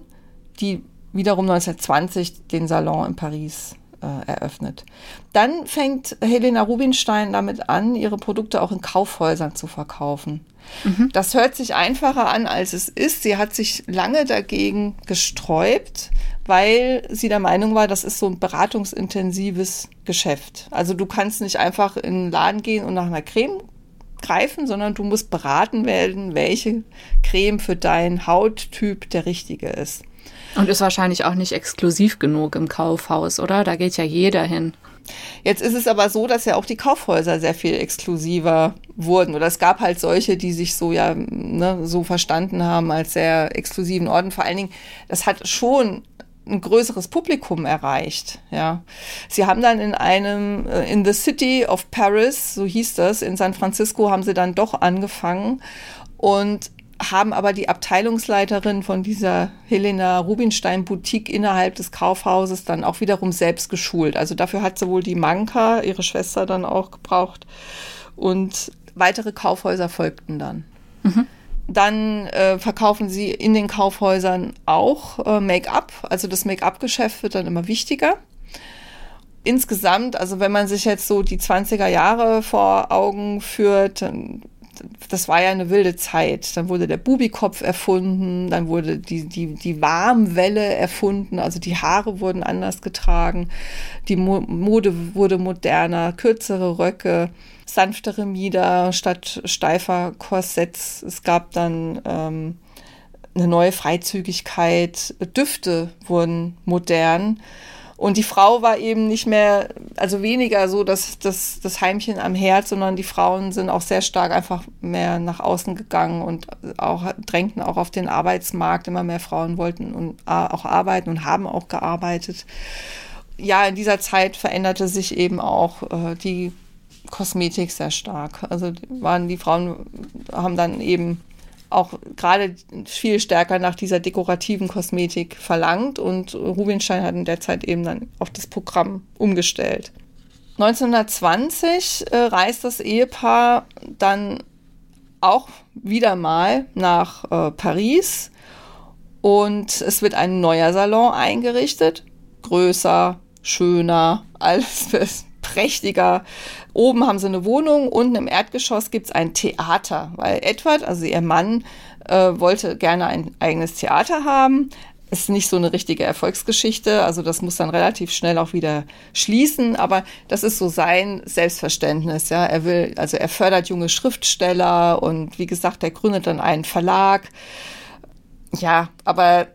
Speaker 2: die wiederum 1920 den Salon in Paris äh, eröffnet. Dann fängt Helena Rubinstein damit an, ihre Produkte auch in Kaufhäusern zu verkaufen. Mhm. Das hört sich einfacher an, als es ist. Sie hat sich lange dagegen gesträubt, weil sie der Meinung war, das ist so ein beratungsintensives Geschäft. Also du kannst nicht einfach in den Laden gehen und nach einer Creme greifen, sondern du musst beraten werden, welche Creme für deinen Hauttyp der richtige ist.
Speaker 1: Und ist wahrscheinlich auch nicht exklusiv genug im Kaufhaus, oder? Da geht ja jeder hin.
Speaker 2: Jetzt ist es aber so, dass ja auch die Kaufhäuser sehr viel exklusiver wurden. Oder es gab halt solche, die sich so ja ne, so verstanden haben als sehr exklusiven Orden. Vor allen Dingen, das hat schon ein größeres Publikum erreicht. Ja, sie haben dann in einem äh, in the City of Paris, so hieß das, in San Francisco, haben sie dann doch angefangen und haben aber die Abteilungsleiterin von dieser Helena Rubinstein Boutique innerhalb des Kaufhauses dann auch wiederum selbst geschult. Also dafür hat sowohl die Manka, ihre Schwester, dann auch gebraucht und weitere Kaufhäuser folgten dann. Mhm. Dann äh, verkaufen sie in den Kaufhäusern auch äh, Make-up. Also das Make-up-Geschäft wird dann immer wichtiger. Insgesamt, also wenn man sich jetzt so die 20er Jahre vor Augen führt, dann das war ja eine wilde Zeit. Dann wurde der Bubikopf erfunden, dann wurde die, die, die Warmwelle erfunden, also die Haare wurden anders getragen, die Mode wurde moderner, kürzere Röcke, sanftere Mieder statt steifer Korsetts. Es gab dann ähm, eine neue Freizügigkeit, Düfte wurden modern. Und die Frau war eben nicht mehr, also weniger so das, das, das Heimchen am Herd, sondern die Frauen sind auch sehr stark einfach mehr nach außen gegangen und auch drängten auch auf den Arbeitsmarkt. Immer mehr Frauen wollten und auch arbeiten und haben auch gearbeitet. Ja, in dieser Zeit veränderte sich eben auch äh, die Kosmetik sehr stark. Also waren die Frauen haben dann eben auch gerade viel stärker nach dieser dekorativen Kosmetik verlangt und Rubinstein hat in der Zeit eben dann auf das Programm umgestellt. 1920 äh, reist das Ehepaar dann auch wieder mal nach äh, Paris und es wird ein neuer Salon eingerichtet, größer, schöner, alles prächtiger. Oben haben sie eine Wohnung, unten im Erdgeschoss gibt es ein Theater, weil Edward, also ihr Mann, äh, wollte gerne ein eigenes Theater haben. Ist nicht so eine richtige Erfolgsgeschichte, also das muss dann relativ schnell auch wieder schließen, aber das ist so sein Selbstverständnis, ja. Er will, also er fördert junge Schriftsteller und wie gesagt, er gründet dann einen Verlag. Ja, aber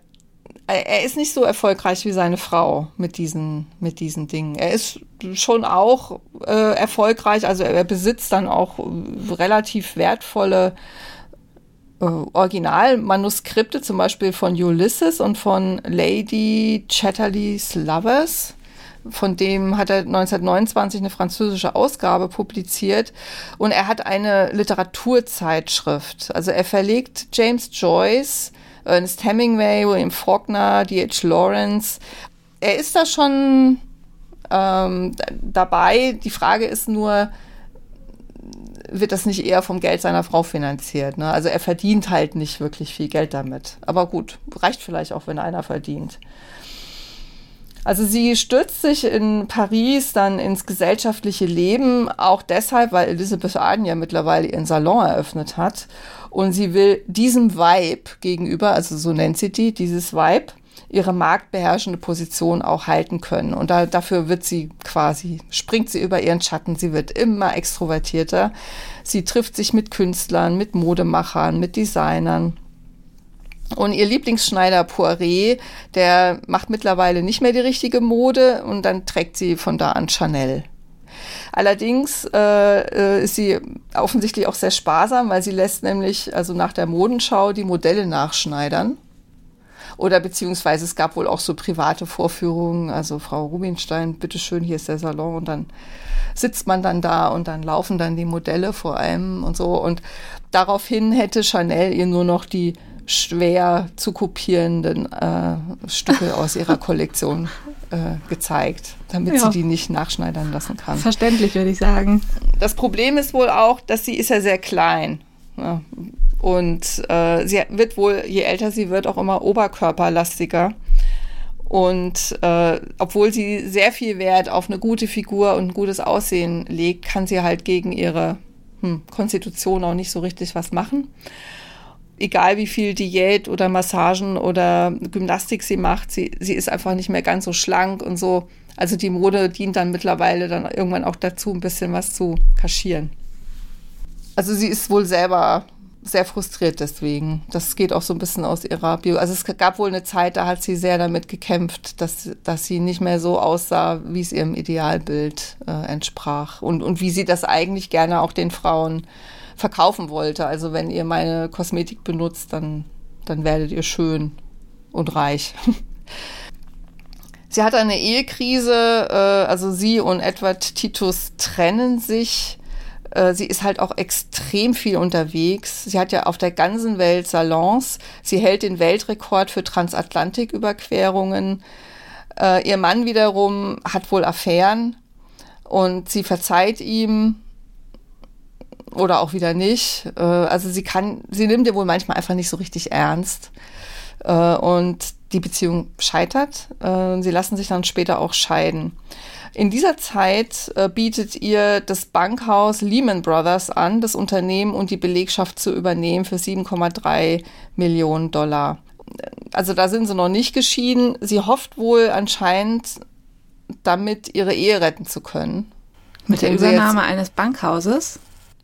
Speaker 2: er ist nicht so erfolgreich wie seine Frau mit diesen, mit diesen Dingen. Er ist schon auch äh, erfolgreich, also er besitzt dann auch relativ wertvolle äh, Originalmanuskripte, zum Beispiel von Ulysses und von Lady Chatterley's Lovers. Von dem hat er 1929 eine französische Ausgabe publiziert und er hat eine Literaturzeitschrift. Also er verlegt James Joyce Ernest Hemingway, William Faulkner, D.H. Lawrence. Er ist da schon ähm, dabei. Die Frage ist nur, wird das nicht eher vom Geld seiner Frau finanziert? Ne? Also er verdient halt nicht wirklich viel Geld damit. Aber gut, reicht vielleicht auch, wenn einer verdient. Also sie stürzt sich in Paris dann ins gesellschaftliche Leben, auch deshalb, weil Elizabeth Arden ja mittlerweile ihren Salon eröffnet hat. Und sie will diesem Vibe gegenüber, also so nennt sie die, dieses Vibe, ihre marktbeherrschende Position auch halten können. Und da, dafür wird sie quasi, springt sie über ihren Schatten, sie wird immer extrovertierter. Sie trifft sich mit Künstlern, mit Modemachern, mit Designern. Und ihr Lieblingsschneider Poiré, der macht mittlerweile nicht mehr die richtige Mode und dann trägt sie von da an Chanel. Allerdings äh, äh, ist sie offensichtlich auch sehr sparsam, weil sie lässt nämlich also nach der Modenschau die Modelle nachschneidern. Oder beziehungsweise es gab wohl auch so private Vorführungen, also Frau Rubinstein, bitteschön, hier ist der Salon und dann sitzt man dann da und dann laufen dann die Modelle vor allem und so. Und daraufhin hätte Chanel ihr nur noch die schwer zu kopierenden äh, Stücke aus ihrer Kollektion gezeigt, damit ja. sie die nicht nachschneidern lassen kann.
Speaker 1: Verständlich, würde ich sagen.
Speaker 2: Das Problem ist wohl auch, dass sie ist ja sehr klein. Ja. Und äh, sie wird wohl, je älter sie wird, auch immer oberkörperlastiger. Und äh, obwohl sie sehr viel Wert auf eine gute Figur und ein gutes Aussehen legt, kann sie halt gegen ihre hm, Konstitution auch nicht so richtig was machen egal wie viel Diät oder Massagen oder Gymnastik sie macht, sie, sie ist einfach nicht mehr ganz so schlank und so. Also die Mode dient dann mittlerweile dann irgendwann auch dazu, ein bisschen was zu kaschieren. Also sie ist wohl selber sehr frustriert deswegen. Das geht auch so ein bisschen aus ihrer Bio. Also es gab wohl eine Zeit, da hat sie sehr damit gekämpft, dass, dass sie nicht mehr so aussah, wie es ihrem Idealbild äh, entsprach. Und, und wie sie das eigentlich gerne auch den Frauen verkaufen wollte. Also wenn ihr meine Kosmetik benutzt, dann, dann werdet ihr schön und reich. Sie hat eine Ehekrise, äh, also sie und Edward Titus trennen sich. Äh, sie ist halt auch extrem viel unterwegs. Sie hat ja auf der ganzen Welt Salons. Sie hält den Weltrekord für Transatlantiküberquerungen. Äh, ihr Mann wiederum hat wohl Affären und sie verzeiht ihm oder auch wieder nicht. Äh, also sie kann, sie nimmt ja wohl manchmal einfach nicht so richtig ernst. Äh, und die Beziehung scheitert. Äh, sie lassen sich dann später auch scheiden. In dieser Zeit bietet ihr das Bankhaus Lehman Brothers an, das Unternehmen und die Belegschaft zu übernehmen für 7,3 Millionen Dollar. Also da sind sie noch nicht geschieden. Sie hofft wohl anscheinend, damit ihre Ehe retten zu können.
Speaker 1: Mit der Übernahme eines Bankhauses?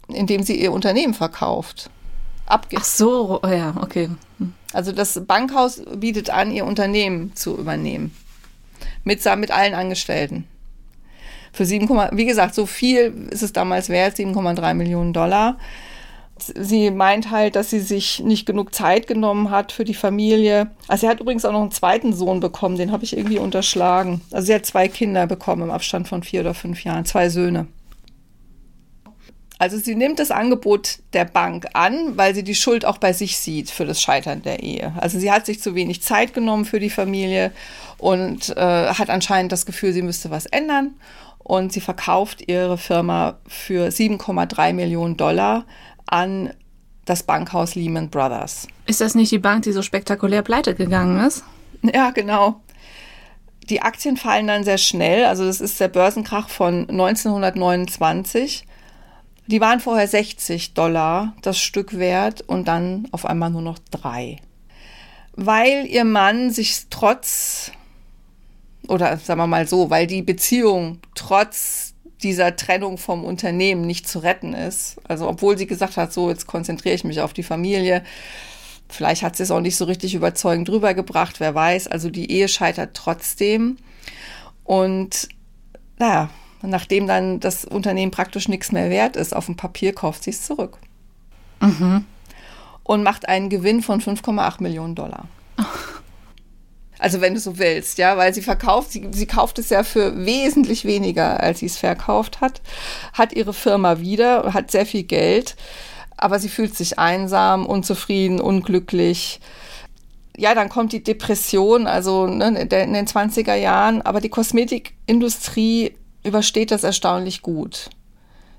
Speaker 2: Indem sie ihr Unternehmen verkauft.
Speaker 1: Abge Ach so, oh ja, okay.
Speaker 2: Hm. Also das Bankhaus bietet an, ihr Unternehmen zu übernehmen. Mit, mit allen Angestellten. Für 7, wie gesagt, so viel ist es damals wert, 7,3 Millionen Dollar. Sie meint halt, dass sie sich nicht genug Zeit genommen hat für die Familie. Also sie hat übrigens auch noch einen zweiten Sohn bekommen, den habe ich irgendwie unterschlagen. Also sie hat zwei Kinder bekommen im Abstand von vier oder fünf Jahren, zwei Söhne. Also sie nimmt das Angebot der Bank an, weil sie die Schuld auch bei sich sieht für das Scheitern der Ehe. Also sie hat sich zu wenig Zeit genommen für die Familie und äh, hat anscheinend das Gefühl, sie müsste was ändern. Und sie verkauft ihre Firma für 7,3 Millionen Dollar an das Bankhaus Lehman Brothers.
Speaker 1: Ist das nicht die Bank, die so spektakulär pleite gegangen ist?
Speaker 2: Ja, genau. Die Aktien fallen dann sehr schnell. Also das ist der Börsenkrach von 1929. Die waren vorher 60 Dollar das Stück wert und dann auf einmal nur noch drei. Weil ihr Mann sich trotz, oder sagen wir mal so, weil die Beziehung trotz dieser Trennung vom Unternehmen nicht zu retten ist. Also obwohl sie gesagt hat, so jetzt konzentriere ich mich auf die Familie. Vielleicht hat sie es auch nicht so richtig überzeugend rübergebracht, wer weiß. Also die Ehe scheitert trotzdem. Und naja, nachdem dann das Unternehmen praktisch nichts mehr wert ist, auf dem Papier kauft sie es zurück. Mhm. Und macht einen Gewinn von 5,8 Millionen Dollar. Also wenn du so willst, ja, weil sie verkauft, sie, sie kauft es ja für wesentlich weniger, als sie es verkauft hat, hat ihre Firma wieder, hat sehr viel Geld, aber sie fühlt sich einsam, unzufrieden, unglücklich. Ja, dann kommt die Depression, also ne, in den 20er Jahren, aber die Kosmetikindustrie übersteht das erstaunlich gut.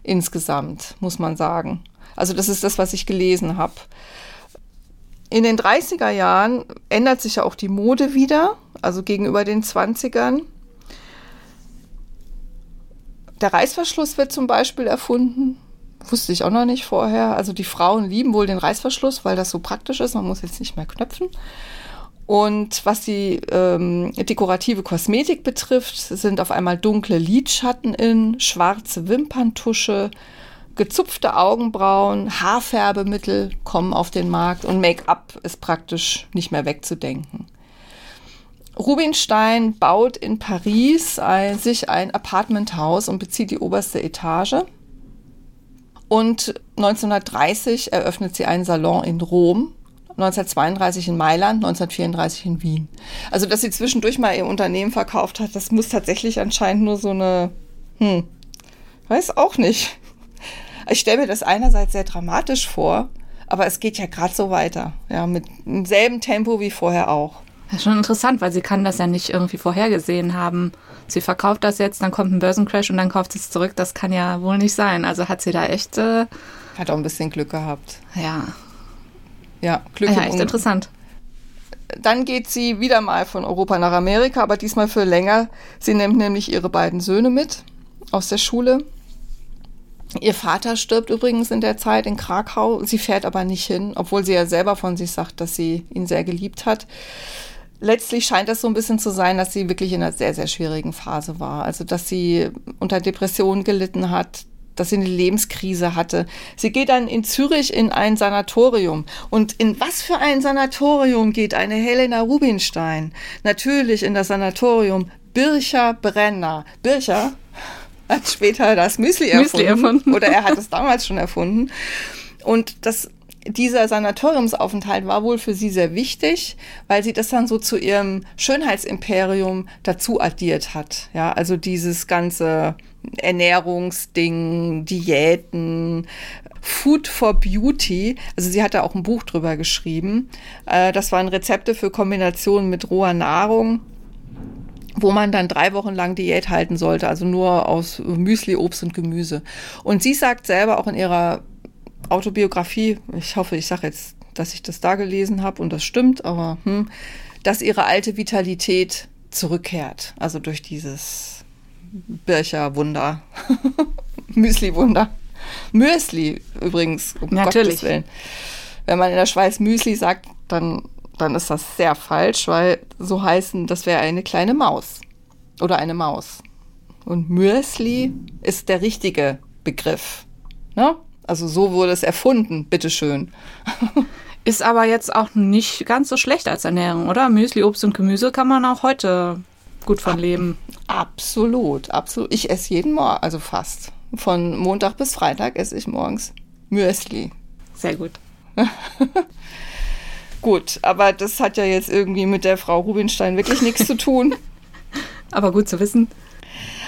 Speaker 2: Insgesamt, muss man sagen. Also das ist das, was ich gelesen habe. In den 30er Jahren ändert sich ja auch die Mode wieder, also gegenüber den 20ern. Der Reißverschluss wird zum Beispiel erfunden. Wusste ich auch noch nicht vorher. Also die Frauen lieben wohl den Reißverschluss, weil das so praktisch ist. Man muss jetzt nicht mehr knöpfen. Und was die ähm, dekorative Kosmetik betrifft, sind auf einmal dunkle Lidschatten in, schwarze Wimperntusche, gezupfte Augenbrauen, Haarfärbemittel kommen auf den Markt und Make-up ist praktisch nicht mehr wegzudenken. Rubinstein baut in Paris ein, sich ein Apartmenthaus und bezieht die oberste Etage. Und 1930 eröffnet sie einen Salon in Rom 1932 in Mailand, 1934 in Wien. Also, dass sie zwischendurch mal ihr Unternehmen verkauft hat, das muss tatsächlich anscheinend nur so eine, hm, weiß auch nicht. Ich stelle mir das einerseits sehr dramatisch vor, Aber es geht ja gerade so weiter, ja, mit demselben Tempo wie vorher auch.
Speaker 1: Das ist schon interessant, weil sie kann das ja nicht irgendwie vorhergesehen haben. Sie verkauft das jetzt, dann kommt ein Börsencrash und dann kauft sie es zurück. Das kann ja wohl nicht sein. Also hat sie da echt. Äh,
Speaker 2: hat auch ein bisschen Glück gehabt.
Speaker 1: Ja.
Speaker 2: Ja, Glück
Speaker 1: ja, echt interessant.
Speaker 2: Dann geht sie wieder mal von Europa nach Amerika, aber diesmal für länger. Sie nimmt nämlich ihre beiden Söhne mit aus der Schule. Ihr Vater stirbt übrigens in der Zeit in Krakau. Sie fährt aber nicht hin, obwohl sie ja selber von sich sagt, dass sie ihn sehr geliebt hat letztlich scheint es so ein bisschen zu sein, dass sie wirklich in einer sehr, sehr schwierigen Phase war. Also, dass sie unter Depressionen gelitten hat, dass sie eine Lebenskrise hatte. Sie geht dann in Zürich in ein Sanatorium. Und in was für ein Sanatorium geht eine Helena Rubinstein? Natürlich in das Sanatorium Bircher Brenner. Bircher hat später das Müsli erfunden. Müsli erfunden. Oder er hat es damals schon erfunden. Und das dieser Sanatoriumsaufenthalt war wohl für sie sehr wichtig, weil sie das dann so zu ihrem Schönheitsimperium dazu addiert hat. Ja, also dieses ganze Ernährungsding, Diäten, Food for Beauty. Also sie hatte auch ein Buch drüber geschrieben. Äh, das waren Rezepte für Kombinationen mit roher Nahrung wo man dann drei Wochen lang Diät halten sollte, also nur aus Müsli, Obst und Gemüse. Und sie sagt selber auch in ihrer Autobiografie, ich hoffe, ich sage jetzt, dass ich das da gelesen habe und das stimmt, aber hm, dass ihre alte Vitalität zurückkehrt. Also durch dieses Bircher-Wunder, Müsli-Wunder. Müsli übrigens,
Speaker 1: um Natürlich. Gottes Willen.
Speaker 2: Wenn man in der Schweiz Müsli sagt, dann, dann ist das sehr falsch, weil so heißen, das wäre eine kleine Maus oder eine Maus. Und Müsli ist der richtige Begriff. Ne? Also so wurde es erfunden, bitteschön.
Speaker 1: Ist aber jetzt auch nicht ganz so schlecht als Ernährung, oder? Müsli, Obst und Gemüse kann man auch heute gut von leben.
Speaker 2: Absolut, absolut. Ich esse jeden Morgen, also fast. Von Montag bis Freitag esse ich morgens Müsli.
Speaker 1: Sehr gut.
Speaker 2: gut, aber das hat ja jetzt irgendwie mit der Frau Rubinstein wirklich nichts zu tun.
Speaker 1: Aber gut zu wissen.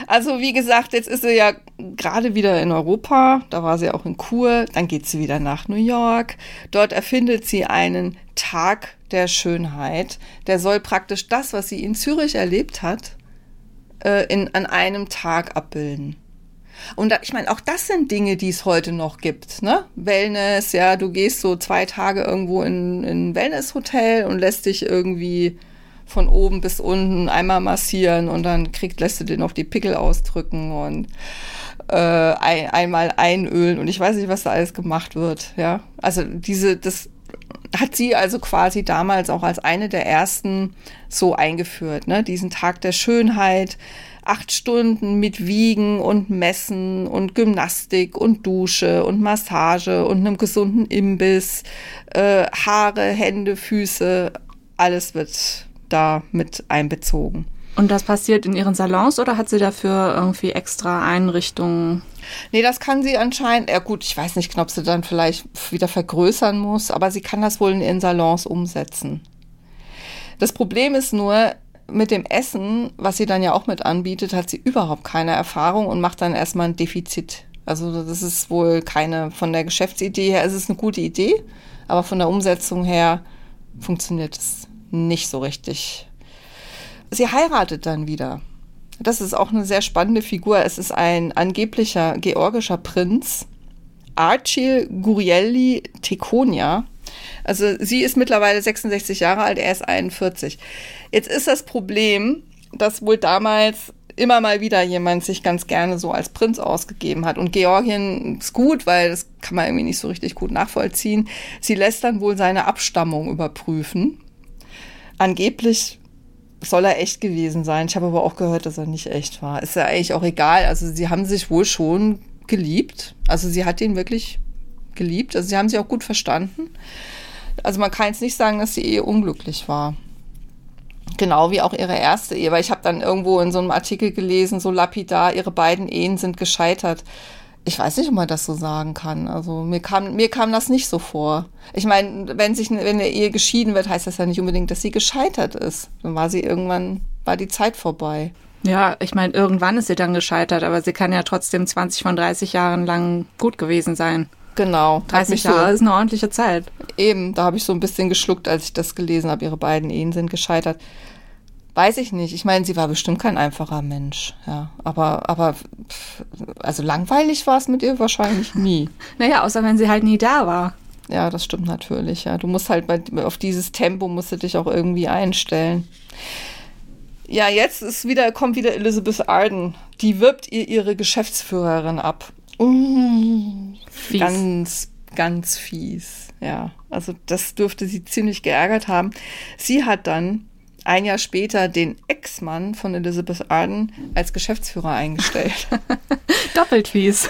Speaker 2: Also wie gesagt, jetzt ist sie ja gerade wieder in Europa, da war sie auch in Kur, dann geht sie wieder nach New York. Dort erfindet sie einen Tag der Schönheit. Der soll praktisch das, was sie in Zürich erlebt hat, äh, in, an einem Tag abbilden. Und da, ich meine, auch das sind Dinge, die es heute noch gibt. Ne? Wellness, ja, du gehst so zwei Tage irgendwo in, in ein Wellnesshotel und lässt dich irgendwie von oben bis unten einmal massieren und dann kriegt, lässt du dir noch die Pickel ausdrücken und äh, ein, einmal einölen und ich weiß nicht, was da alles gemacht wird. Ja, also diese, das hat sie also quasi damals auch als eine der ersten so eingeführt, ne? Diesen Tag der Schönheit, acht Stunden mit Wiegen und Messen und Gymnastik und Dusche und Massage und einem gesunden Imbiss, äh, Haare, Hände, Füße, alles wird da mit einbezogen.
Speaker 1: Und das passiert in ihren Salons oder hat sie dafür irgendwie extra Einrichtungen?
Speaker 2: Nee, das kann sie anscheinend, ja gut, ich weiß nicht, ob sie dann vielleicht wieder vergrößern muss, aber sie kann das wohl in ihren Salons umsetzen. Das Problem ist nur, mit dem Essen, was sie dann ja auch mit anbietet, hat sie überhaupt keine Erfahrung und macht dann erstmal ein Defizit. Also das ist wohl keine, von der Geschäftsidee her ist es eine gute Idee, aber von der Umsetzung her funktioniert es nicht so richtig. Sie heiratet dann wieder. Das ist auch eine sehr spannende Figur. Es ist ein angeblicher georgischer Prinz, Archil Gurielli Tekonia. Also sie ist mittlerweile 66 Jahre alt, er ist 41. Jetzt ist das Problem, dass wohl damals immer mal wieder jemand sich ganz gerne so als Prinz ausgegeben hat. Und Georgien ist gut, weil das kann man irgendwie nicht so richtig gut nachvollziehen. Sie lässt dann wohl seine Abstammung überprüfen angeblich soll er echt gewesen sein. Ich habe aber auch gehört, dass er nicht echt war. Ist ja eigentlich auch egal. Also sie haben sich wohl schon geliebt. Also sie hat ihn wirklich geliebt. Also sie haben sich auch gut verstanden. Also man kann jetzt nicht sagen, dass die Ehe unglücklich war. Genau wie auch ihre erste Ehe, weil ich habe dann irgendwo in so einem Artikel gelesen, so lapidar, ihre beiden Ehen sind gescheitert ich weiß nicht, ob man das so sagen kann. Also mir kam, mir kam das nicht so vor. Ich meine, wenn sich, wenn eine Ehe geschieden wird, heißt das ja nicht unbedingt, dass sie gescheitert ist. Dann war sie irgendwann, war die Zeit vorbei.
Speaker 1: Ja, ich meine, irgendwann ist sie dann gescheitert, aber sie kann ja trotzdem 20 von 30 Jahren lang gut gewesen sein.
Speaker 2: Genau.
Speaker 1: 30 Jahre so, ist eine ordentliche Zeit.
Speaker 2: Eben, da habe ich so ein bisschen geschluckt, als ich das gelesen habe. Ihre beiden Ehen sind gescheitert. Weiß ich nicht. Ich meine, sie war bestimmt kein einfacher Mensch. Ja, aber, aber, also langweilig war es mit ihr wahrscheinlich nie.
Speaker 1: naja, außer wenn sie halt nie da war.
Speaker 2: Ja, das stimmt natürlich. Ja, du musst halt bei, auf dieses Tempo musst du dich auch irgendwie einstellen. Ja, jetzt ist wieder, kommt wieder Elizabeth Arden. Die wirbt ihr ihre Geschäftsführerin ab. Uh, fies. Ganz, ganz fies. Ja, also das dürfte sie ziemlich geärgert haben. Sie hat dann ein Jahr später den Ex-Mann von Elizabeth Arden als Geschäftsführer eingestellt.
Speaker 1: Doppelt fies.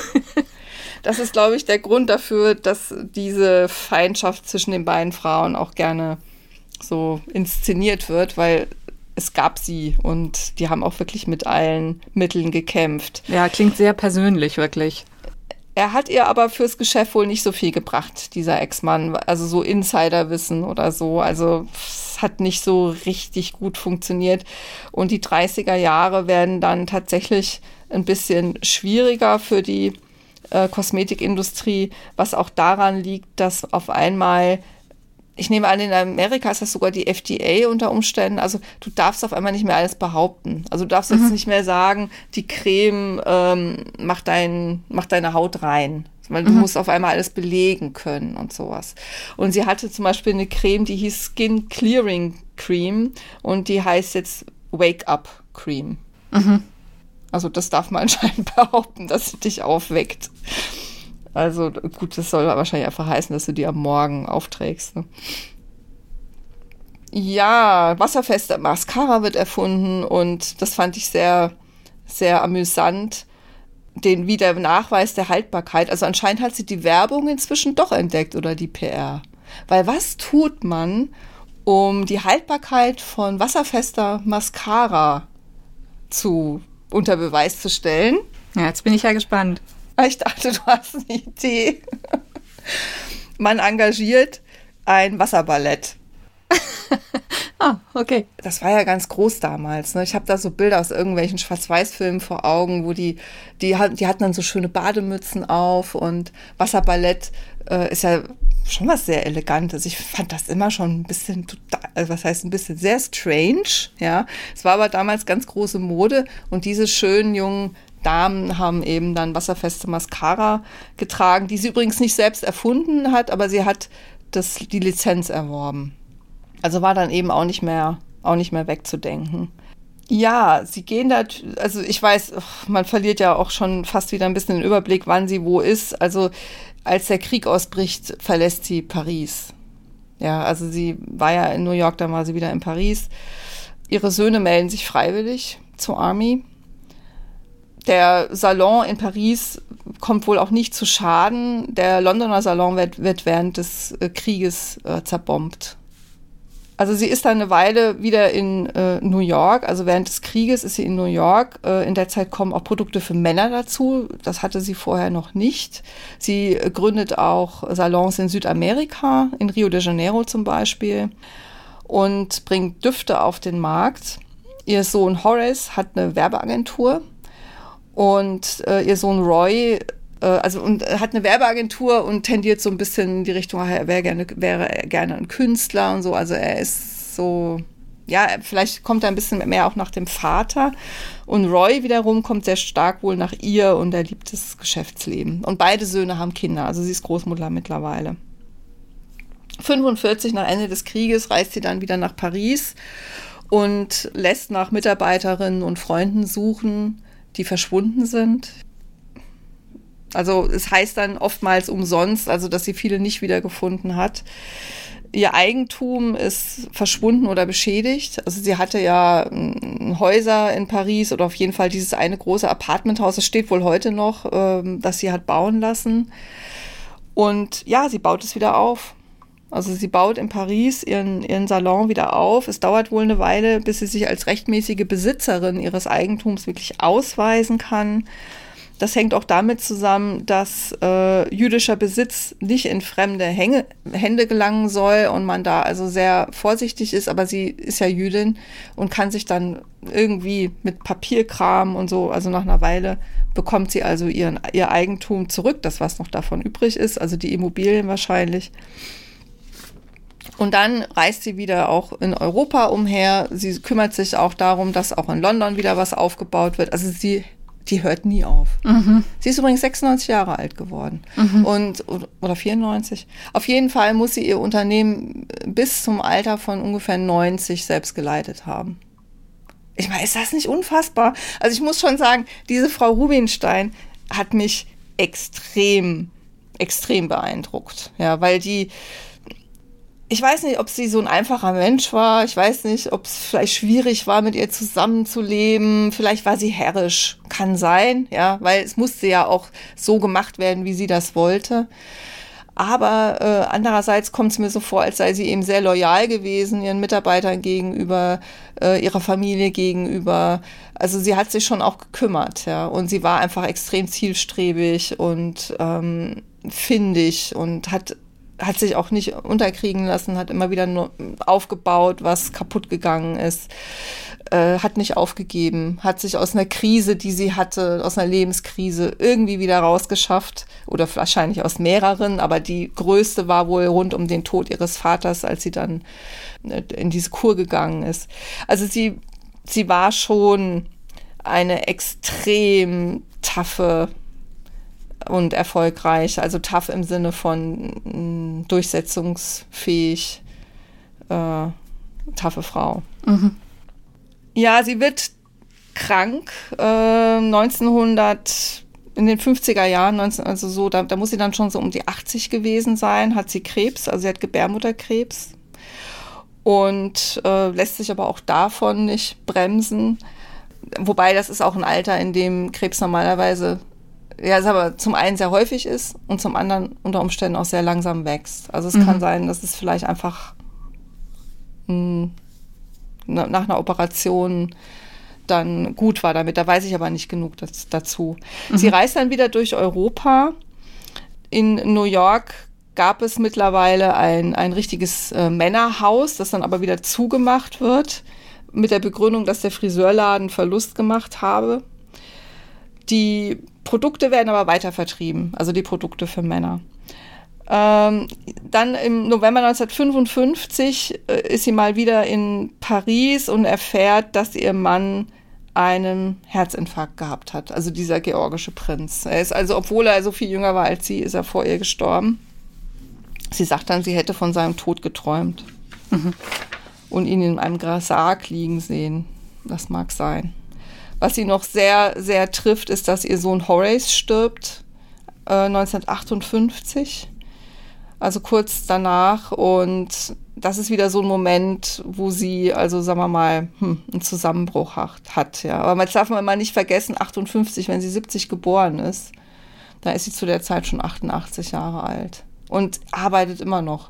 Speaker 2: Das ist, glaube ich, der Grund dafür, dass diese Feindschaft zwischen den beiden Frauen auch gerne so inszeniert wird, weil es gab sie und die haben auch wirklich mit allen Mitteln gekämpft.
Speaker 1: Ja, klingt sehr persönlich, wirklich.
Speaker 2: Er hat ihr aber fürs Geschäft wohl nicht so viel gebracht, dieser Ex-Mann. Also so Insiderwissen oder so. Also es hat nicht so richtig gut funktioniert. Und die 30er Jahre werden dann tatsächlich ein bisschen schwieriger für die äh, Kosmetikindustrie, was auch daran liegt, dass auf einmal ich nehme an, in Amerika ist das sogar die FDA unter Umständen. Also du darfst auf einmal nicht mehr alles behaupten. Also du darfst mhm. jetzt nicht mehr sagen, die Creme ähm, macht, dein, macht deine Haut rein. Weil du mhm. musst auf einmal alles belegen können und sowas. Und sie hatte zum Beispiel eine Creme, die hieß Skin Clearing Cream und die heißt jetzt Wake Up Cream. Mhm. Also das darf man anscheinend behaupten, dass sie dich aufweckt. Also gut, das soll wahrscheinlich einfach heißen, dass du die am Morgen aufträgst. Ne? Ja, wasserfeste Mascara wird erfunden und das fand ich sehr, sehr amüsant. Den wieder Nachweis der Haltbarkeit. Also anscheinend hat sie die Werbung inzwischen doch entdeckt oder die PR. Weil was tut man, um die Haltbarkeit von wasserfester Mascara zu unter Beweis zu stellen?
Speaker 1: Ja, jetzt bin ich ja gespannt.
Speaker 2: Ich dachte, du hast eine Idee. Man engagiert ein Wasserballett.
Speaker 1: ah, okay.
Speaker 2: Das war ja ganz groß damals. Ne? Ich habe da so Bilder aus irgendwelchen Schwarz-Weiß-Filmen vor Augen, wo die, die, die hatten dann so schöne Bademützen auf und Wasserballett äh, ist ja schon was sehr Elegantes. Ich fand das immer schon ein bisschen total, also was heißt ein bisschen sehr strange, ja. Es war aber damals ganz große Mode und diese schönen jungen Damen haben eben dann wasserfeste Mascara getragen, die sie übrigens nicht selbst erfunden hat, aber sie hat das, die Lizenz erworben. Also war dann eben auch nicht mehr, auch nicht mehr wegzudenken. Ja, sie gehen da, also ich weiß, man verliert ja auch schon fast wieder ein bisschen den Überblick, wann sie wo ist. Also als der Krieg ausbricht, verlässt sie Paris. Ja, also sie war ja in New York, dann war sie wieder in Paris. Ihre Söhne melden sich freiwillig zur Army der Salon in Paris kommt wohl auch nicht zu Schaden. Der Londoner Salon wird, wird während des äh, Krieges äh, zerbombt. Also sie ist dann eine Weile wieder in äh, New York, also während des Krieges ist sie in New York. Äh, in der Zeit kommen auch Produkte für Männer dazu. Das hatte sie vorher noch nicht. Sie äh, gründet auch Salons in Südamerika, in Rio de Janeiro zum Beispiel, und bringt Düfte auf den Markt. Ihr Sohn Horace hat eine Werbeagentur und äh, ihr Sohn Roy, äh, also und hat eine Werbeagentur und tendiert so ein bisschen in die Richtung, er wäre gerne, wäre gerne ein Künstler und so. Also er ist so, ja, vielleicht kommt er ein bisschen mehr auch nach dem Vater. Und Roy wiederum kommt sehr stark wohl nach ihr und er liebt das Geschäftsleben. Und beide Söhne haben Kinder, also sie ist Großmutter mittlerweile. 45 nach Ende des Krieges reist sie dann wieder nach Paris und lässt nach Mitarbeiterinnen und Freunden suchen die verschwunden sind. Also es heißt dann oftmals umsonst, also dass sie viele nicht wiedergefunden hat. Ihr Eigentum ist verschwunden oder beschädigt. Also sie hatte ja Häuser in Paris oder auf jeden Fall dieses eine große Apartmenthaus, das steht wohl heute noch, ähm, das sie hat bauen lassen. Und ja, sie baut es wieder auf. Also sie baut in Paris ihren, ihren Salon wieder auf. Es dauert wohl eine Weile, bis sie sich als rechtmäßige Besitzerin ihres Eigentums wirklich ausweisen kann. Das hängt auch damit zusammen, dass äh, jüdischer Besitz nicht in fremde Hänge, Hände gelangen soll und man da also sehr vorsichtig ist. Aber sie ist ja Jüdin und kann sich dann irgendwie mit Papierkram und so, also nach einer Weile bekommt sie also ihren, ihr Eigentum zurück, das was noch davon übrig ist, also die Immobilien wahrscheinlich. Und dann reist sie wieder auch in Europa umher. Sie kümmert sich auch darum, dass auch in London wieder was aufgebaut wird. Also sie die hört nie auf. Mhm. Sie ist übrigens 96 Jahre alt geworden mhm. und oder 94. Auf jeden Fall muss sie ihr Unternehmen bis zum Alter von ungefähr 90 selbst geleitet haben. Ich meine, ist das nicht unfassbar? Also ich muss schon sagen, diese Frau Rubinstein hat mich extrem, extrem beeindruckt. Ja, weil die ich weiß nicht, ob sie so ein einfacher Mensch war. Ich weiß nicht, ob es vielleicht schwierig war, mit ihr zusammenzuleben. Vielleicht war sie herrisch. Kann sein, ja, weil es musste ja auch so gemacht werden, wie sie das wollte. Aber äh, andererseits kommt es mir so vor, als sei sie eben sehr loyal gewesen, ihren Mitarbeitern gegenüber, äh, ihrer Familie gegenüber. Also sie hat sich schon auch gekümmert, ja. Und sie war einfach extrem zielstrebig und ähm, findig und hat hat sich auch nicht unterkriegen lassen, hat immer wieder nur aufgebaut, was kaputt gegangen ist, äh, hat nicht aufgegeben, hat sich aus einer Krise, die sie hatte, aus einer Lebenskrise irgendwie wieder rausgeschafft oder wahrscheinlich aus mehreren, aber die größte war wohl rund um den Tod ihres Vaters, als sie dann äh, in diese Kur gegangen ist. Also sie, sie war schon eine extrem taffe und erfolgreich, also tough im Sinne von mh, mm, durchsetzungsfähig, äh, taffe Frau. Mhm. Ja, sie wird krank äh, 1900 in den 50er Jahren, 19, also so, da, da muss sie dann schon so um die 80 gewesen sein, hat sie Krebs, also sie hat Gebärmutterkrebs und äh, lässt sich aber auch davon nicht bremsen. Wobei das ist auch ein Alter, in dem Krebs normalerweise ja, es aber zum einen sehr häufig ist und zum anderen unter Umständen auch sehr langsam wächst. Also es mhm. kann sein, dass es vielleicht einfach mh, hm, nach einer Operation dann gut war damit. Da weiß ich aber nicht genug das, dazu. Mhm. Sie reist dann wieder durch Europa. In New York gab es mittlerweile ein, ein richtiges äh, Männerhaus, das dann aber wieder zugemacht wird, mit der Begründung, dass der Friseurladen Verlust gemacht habe. Die Produkte werden aber weiter vertrieben, also die Produkte für Männer. Ähm, dann im November 1955 äh, ist sie mal wieder in Paris und erfährt, dass ihr Mann einen Herzinfarkt gehabt hat, also dieser georgische Prinz. Er ist also, obwohl er so viel jünger war als sie, ist er vor ihr gestorben. Sie sagt dann, sie hätte von seinem Tod geträumt mhm. und ihn in einem Sarg liegen sehen. Das mag sein. Was sie noch sehr, sehr trifft, ist, dass ihr Sohn Horace stirbt äh, 1958. Also kurz danach. Und das ist wieder so ein Moment, wo sie, also sagen wir mal, hm, einen Zusammenbruch hat, hat. Ja. Aber jetzt darf man mal nicht vergessen, 58, wenn sie 70 geboren ist, da ist sie zu der Zeit schon 88 Jahre alt und arbeitet immer noch.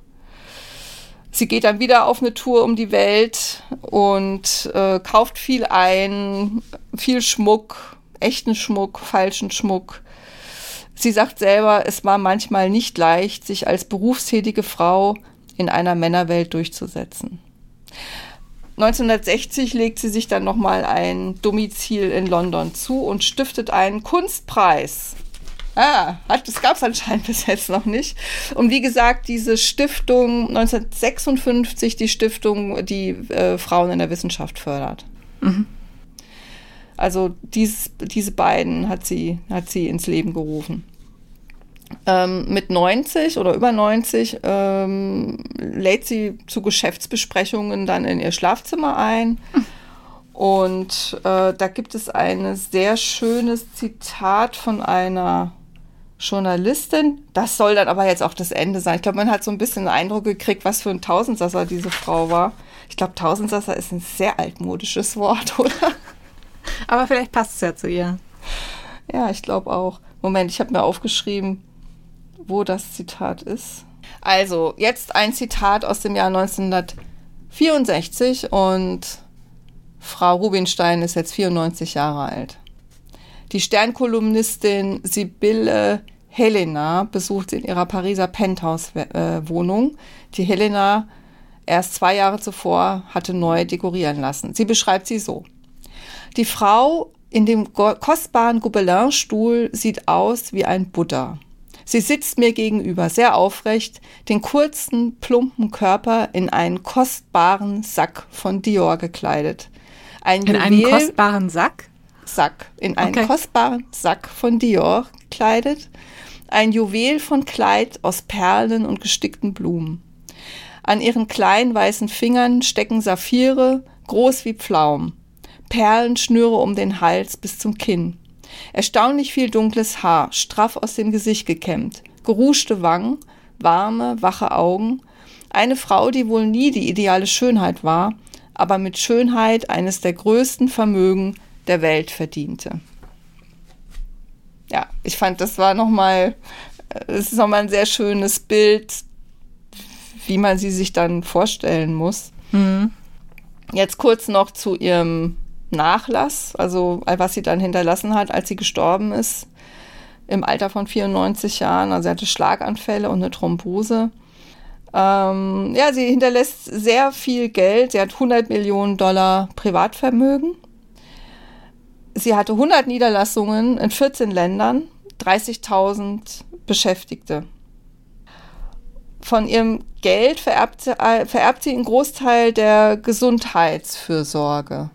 Speaker 2: Sie geht dann wieder auf eine Tour um die Welt und äh, kauft viel ein, viel Schmuck, echten Schmuck, falschen Schmuck. Sie sagt selber, es war manchmal nicht leicht, sich als berufstätige Frau in einer Männerwelt durchzusetzen. 1960 legt sie sich dann nochmal ein Domizil in London zu und stiftet einen Kunstpreis Ah, das gab es anscheinend bis jetzt noch nicht. Und wie gesagt, diese Stiftung 1956, die Stiftung, die äh, Frauen in der Wissenschaft fördert. Mhm. Also dies, diese beiden hat sie, hat sie ins Leben gerufen. Ähm, mit 90 oder über 90 ähm, lädt sie zu Geschäftsbesprechungen dann in ihr Schlafzimmer ein. Mhm. Und äh, da gibt es ein sehr schönes Zitat von einer Journalistin. Das soll dann aber jetzt auch das Ende sein. Ich glaube, man hat so ein bisschen den Eindruck gekriegt, was für ein Tausendsasser diese Frau war. Ich glaube, Tausendsasser ist ein sehr altmodisches Wort, oder?
Speaker 1: Aber vielleicht passt es ja zu ihr.
Speaker 2: Ja, ich glaube auch. Moment, ich habe mir aufgeschrieben, wo das Zitat ist. Also, jetzt ein Zitat aus dem Jahr 1964 und Frau Rubinstein ist jetzt 94 Jahre alt. Die Sternkolumnistin Sibylle Helena besucht in ihrer Pariser Penthouse-Wohnung. Die Helena erst zwei Jahre zuvor hatte neu dekorieren lassen. Sie beschreibt sie so. Die Frau in dem kostbaren Gobelin-Stuhl sieht aus wie ein Buddha. Sie sitzt mir gegenüber, sehr aufrecht, den kurzen, plumpen Körper in einen kostbaren Sack von Dior gekleidet.
Speaker 1: Ein in Juwel einen kostbaren Sack?
Speaker 2: Sack. In einen okay. kostbaren Sack von Dior gekleidet. Ein Juwel von Kleid aus Perlen und gestickten Blumen. An ihren kleinen weißen Fingern stecken Saphire, groß wie Pflaumen. Perlenschnüre um den Hals bis zum Kinn. Erstaunlich viel dunkles Haar, straff aus dem Gesicht gekämmt, geruschte Wangen, warme, wache Augen. Eine Frau, die wohl nie die ideale Schönheit war, aber mit Schönheit eines der größten Vermögen der Welt verdiente. Ja, ich fand, das war nochmal, es ist nochmal ein sehr schönes Bild, wie man sie sich dann vorstellen muss. Mhm. Jetzt kurz noch zu ihrem Nachlass, also was sie dann hinterlassen hat, als sie gestorben ist, im Alter von 94 Jahren. Also sie hatte Schlaganfälle und eine Thrombose. Ähm, ja, sie hinterlässt sehr viel Geld. Sie hat 100 Millionen Dollar Privatvermögen. Sie hatte 100 Niederlassungen in 14 Ländern, 30.000 Beschäftigte. Von ihrem Geld vererbt, äh, vererbt sie einen Großteil der Gesundheitsfürsorge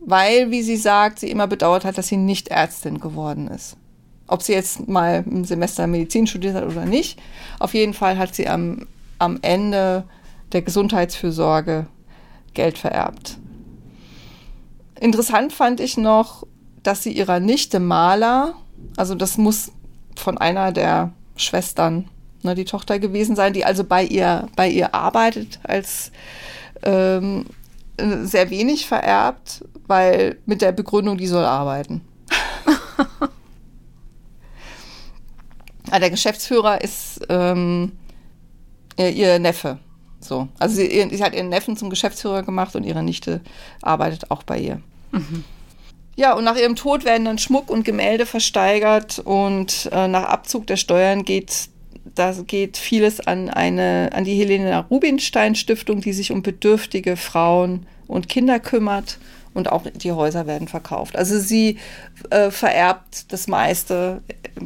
Speaker 2: weil, wie sie sagt, sie immer bedauert hat, dass sie nicht Ärztin geworden ist. Ob sie jetzt mal ein Semester Medizin studiert hat oder nicht, auf jeden Fall hat sie am, am Ende der Gesundheitsfürsorge Geld vererbt. Interessant fand ich noch, dass sie ihrer Nichte Maler, also das muss von einer der Schwestern, ne, die Tochter gewesen sein, die also bei ihr, bei ihr arbeitet als ähm, sehr wenig vererbt, weil mit der Begründung, die soll arbeiten. ah, der Geschäftsführer ist ähm, ihr, ihr, Neffe. So. Also sie, sie, hat ihren Neffen zum Geschäftsführer gemacht und ihre Nichte arbeitet auch bei ihr. Mhm. Ja, und nach ihrem Tod werden dann Schmuck und Gemälde versteigert und äh, nach Abzug der Steuern geht da geht vieles an eine, an die Helena Rubinstein Stiftung, die sich um bedürftige Frauen und Kinder kümmert. Und auch die Häuser werden verkauft. Also sie äh, vererbt das meiste,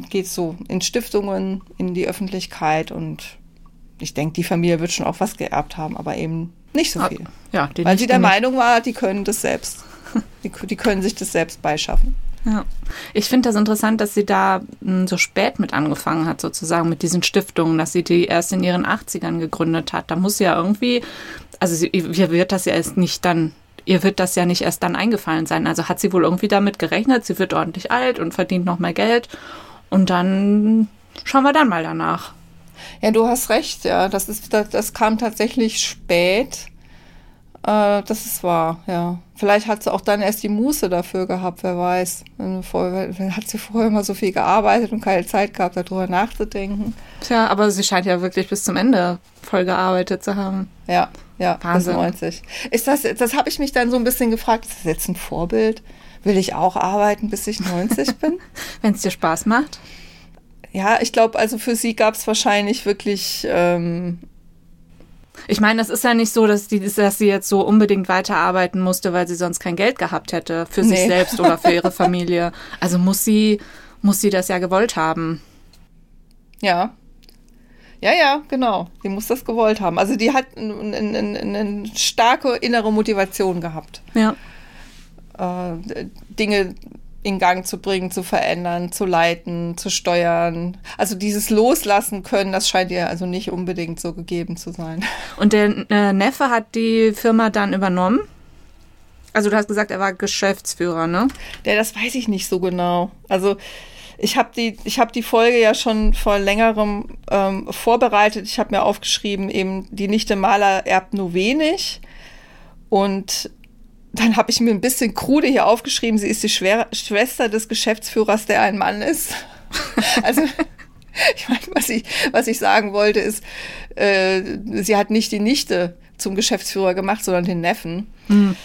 Speaker 2: geht so in Stiftungen, in die Öffentlichkeit und ich denke, die Familie wird schon auch was geerbt haben, aber eben nicht so ah, viel. Ja, Weil sie der Meinung war, die können das selbst. die, die können sich das selbst beischaffen.
Speaker 1: Ja, ich finde das interessant, dass sie da hm, so spät mit angefangen hat, sozusagen mit diesen Stiftungen, dass sie die erst in ihren 80ern gegründet hat. Da muss ja irgendwie, also sie, ihr wird das ja erst nicht dann, ihr wird das ja nicht erst dann eingefallen sein. Also hat sie wohl irgendwie damit gerechnet, sie wird ordentlich alt und verdient noch mehr Geld. Und dann schauen wir dann mal danach.
Speaker 2: Ja, du hast recht, ja. Das, ist, das, das kam tatsächlich spät. Äh, das ist wahr, ja. Vielleicht hat sie auch dann erst die Muße dafür gehabt, wer weiß. Vorher, hat sie vorher immer so viel gearbeitet und keine Zeit gehabt, darüber nachzudenken.
Speaker 1: Tja, aber sie scheint ja wirklich bis zum Ende voll gearbeitet zu haben.
Speaker 2: Ja, ja, Wahnsinn. bis 90. Ist das, das habe ich mich dann so ein bisschen gefragt, ist das jetzt ein Vorbild? Will ich auch arbeiten, bis ich 90 bin?
Speaker 1: Wenn es dir Spaß macht?
Speaker 2: Ja, ich glaube, also für sie gab es wahrscheinlich wirklich ähm,
Speaker 1: ich meine, das ist ja nicht so, dass, die, dass sie jetzt so unbedingt weiterarbeiten musste, weil sie sonst kein Geld gehabt hätte für nee. sich selbst oder für ihre Familie. Also muss sie, muss sie das ja gewollt haben.
Speaker 2: Ja. Ja, ja, genau. Sie muss das gewollt haben. Also die hat eine starke innere Motivation gehabt.
Speaker 1: Ja.
Speaker 2: Äh, Dinge in Gang zu bringen, zu verändern, zu leiten, zu steuern. Also dieses Loslassen können, das scheint ihr also nicht unbedingt so gegeben zu sein.
Speaker 1: Und der äh, Neffe hat die Firma dann übernommen? Also du hast gesagt, er war Geschäftsführer, ne?
Speaker 2: Der, das weiß ich nicht so genau. Also ich habe die, ich habe die Folge ja schon vor längerem ähm, vorbereitet. Ich habe mir aufgeschrieben, eben die Nichte Maler erbt nur wenig. Und dann habe ich mir ein bisschen krude hier aufgeschrieben, sie ist die Schwer Schwester des Geschäftsführers, der ein Mann ist. also ich meine, was ich, was ich sagen wollte, ist, äh, sie hat nicht die Nichte zum Geschäftsführer gemacht, sondern den Neffen. Mhm.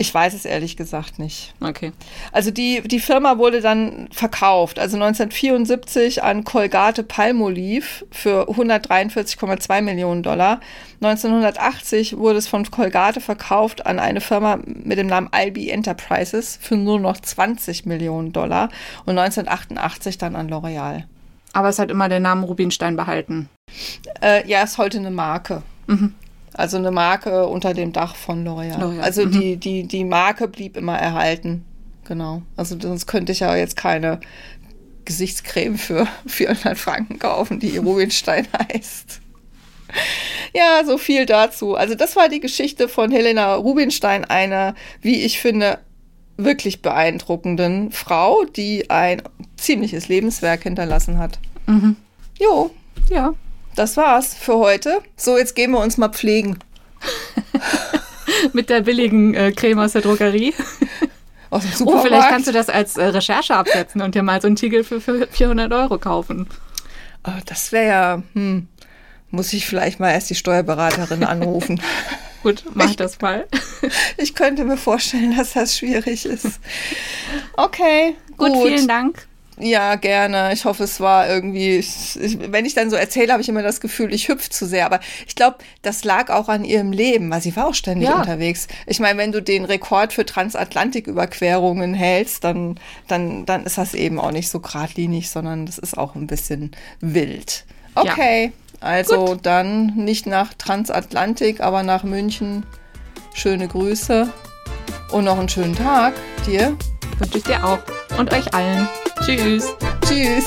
Speaker 2: Ich weiß es ehrlich gesagt nicht.
Speaker 1: Okay.
Speaker 2: Also die, die Firma wurde dann verkauft, also 1974 an Colgate Palmolive für 143,2 Millionen Dollar. 1980 wurde es von Colgate verkauft an eine Firma mit dem Namen Albi Enterprises für nur noch 20 Millionen Dollar und 1988 dann an L'Oreal.
Speaker 1: Aber es hat immer den Namen Rubinstein behalten.
Speaker 2: Äh, ja, ist heute eine Marke.
Speaker 1: Mhm.
Speaker 2: Also eine Marke unter dem Dach von
Speaker 1: L'Oreal.
Speaker 2: Also
Speaker 1: mhm.
Speaker 2: die, die, die Marke blieb immer erhalten. Genau. Also sonst könnte ich ja jetzt keine Gesichtscreme für 400 Franken kaufen, die Rubinstein heißt. Ja, so viel dazu. Also das war die Geschichte von Helena Rubinstein, einer, wie ich finde, wirklich beeindruckenden Frau, die ein ziemliches Lebenswerk hinterlassen hat.
Speaker 1: Mhm.
Speaker 2: Jo,
Speaker 1: Ja.
Speaker 2: Das war's für heute. So, jetzt gehen wir uns mal pflegen.
Speaker 1: Mit der billigen äh, Creme aus der Drogerie.
Speaker 2: Aus dem
Speaker 1: Oh,
Speaker 2: Supermarkt.
Speaker 1: vielleicht kannst du das als äh, Recherche absetzen und dir mal so einen Tiegel für, für 400 Euro kaufen.
Speaker 2: Oh, das wäre ja, hm, muss ich vielleicht mal erst die Steuerberaterin anrufen.
Speaker 1: Gut, mach das mal.
Speaker 2: Ich könnte mir vorstellen, dass das schwierig ist. Okay, gut.
Speaker 1: Gut, vielen Dank.
Speaker 2: Ja, gerne. Ich hoffe, es war irgendwie, ich, wenn ich dann so erzähle, habe ich immer das Gefühl, ich hüpfe zu sehr. Aber ich glaube, das lag auch an ihrem Leben, weil sie war auch ständig
Speaker 1: Ja.
Speaker 2: unterwegs. Ich meine, wenn du den Rekord für Transatlantiküberquerungen hältst, dann, dann, dann ist das eben auch nicht so geradlinig, sondern das ist auch ein bisschen wild. Okay, also dann nicht nach Transatlantik, aber nach München. Schöne Grüße und noch einen schönen Tag dir.
Speaker 1: Wünsche ich dir auch. Und euch allen. Tschüss.
Speaker 2: Tschüss.